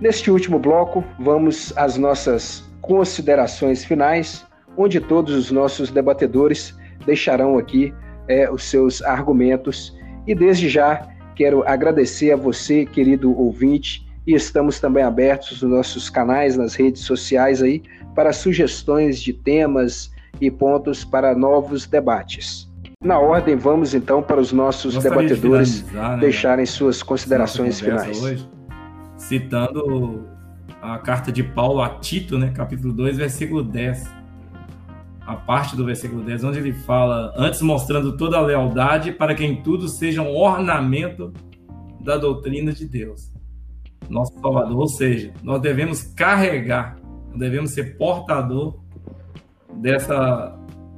Neste último bloco, vamos às nossas considerações finais, onde todos os nossos debatedores deixarão aqui é, os seus argumentos. E desde já quero agradecer a você, querido ouvinte, e estamos também abertos nos nossos canais, nas redes sociais aí, para sugestões de temas e pontos para novos debates. Na ordem, vamos então para os nossos Gostaria debatedores de né, deixarem suas considerações finais. Hoje, citando a carta de Paulo a Tito, né, capítulo 2, versículo 10 a parte do versículo 10, onde ele fala, antes mostrando toda a lealdade para que em tudo seja um ornamento da doutrina de Deus, nosso Salvador. Ou seja, nós devemos carregar, devemos ser portador dessa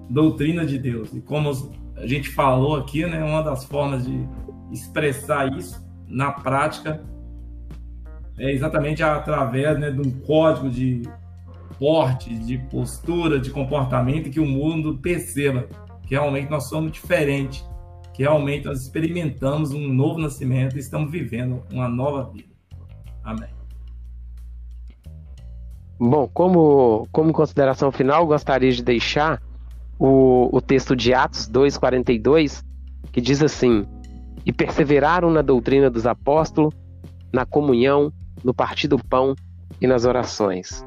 doutrina de Deus. E como a gente falou aqui, né, uma das formas de expressar isso na prática é exatamente através né, de um código de porte, de postura, de comportamento que o mundo perceba que realmente nós somos diferentes, que realmente nós experimentamos um novo nascimento e estamos vivendo uma nova vida. Amém. Bom, como, como consideração final, gostaria de deixar o, o texto de Atos 2,42, que diz assim: E perseveraram na doutrina dos apóstolos, na comunhão, no partir do pão e nas orações.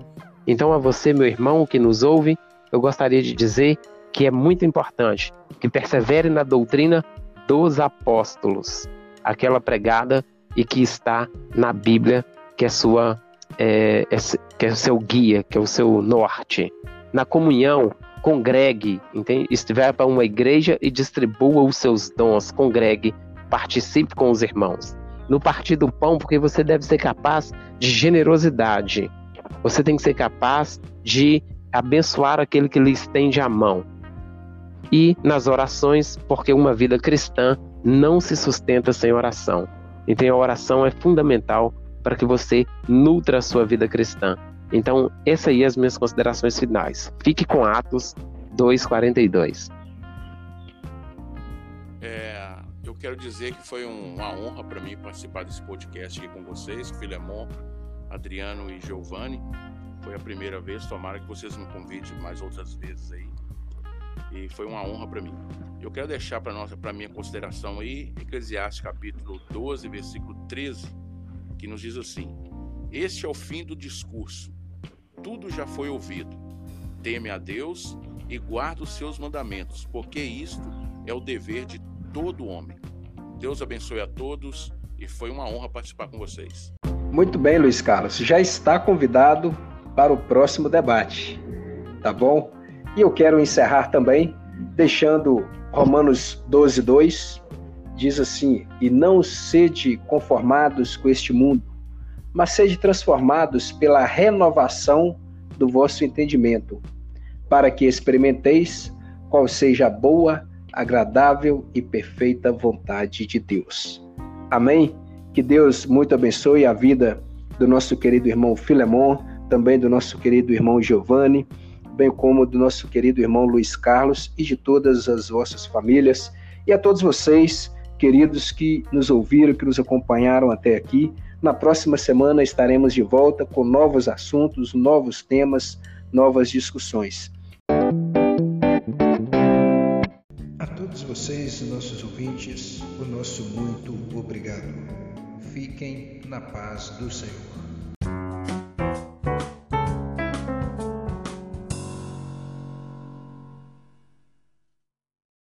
Então, a você, meu irmão que nos ouve, eu gostaria de dizer que é muito importante que persevere na doutrina dos apóstolos, aquela pregada e que está na Bíblia, que é sua é, é, que é o seu guia, que é o seu norte. Na comunhão, congregue, entende? estiver para uma igreja e distribua os seus dons, congregue, participe com os irmãos. No partir do pão, porque você deve ser capaz de generosidade. Você tem que ser capaz de abençoar aquele que lhe estende a mão. E nas orações, porque uma vida cristã não se sustenta sem oração. Então a oração é fundamental para que você nutra a sua vida cristã. Então, essas aí as minhas considerações finais. Fique com Atos 2,42. É, eu quero dizer que foi um, uma honra para mim participar desse podcast aqui com vocês, Filemon, Adriano e Giovanni. Foi a primeira vez, tomara que vocês me convidem mais outras vezes aí. E foi uma honra para mim. Eu quero deixar para nossa para minha consideração aí Eclesiastes capítulo 12, versículo 13 que nos diz assim: Este é o fim do discurso, tudo já foi ouvido. Teme a Deus e guarda os seus mandamentos, porque isto é o dever de todo homem. Deus abençoe a todos e foi uma honra participar com vocês. Muito bem, Luiz Carlos. Já está convidado para o próximo debate, tá bom? E eu quero encerrar também deixando Romanos 12, 2, diz assim: E não sede conformados com este mundo, mas sede transformados pela renovação do vosso entendimento, para que experimenteis qual seja a boa, agradável e perfeita vontade de Deus. Amém? Que Deus muito abençoe a vida do nosso querido irmão Filemon, também do nosso querido irmão Giovanni, bem como do nosso querido irmão Luiz Carlos e de todas as vossas famílias e a todos vocês queridos que nos ouviram, que nos acompanharam até aqui. Na próxima semana estaremos de volta com novos assuntos, novos temas, novas discussões. A todos vocês, nossos ouvintes, o nosso muito obrigado. Fiquem na paz do Senhor.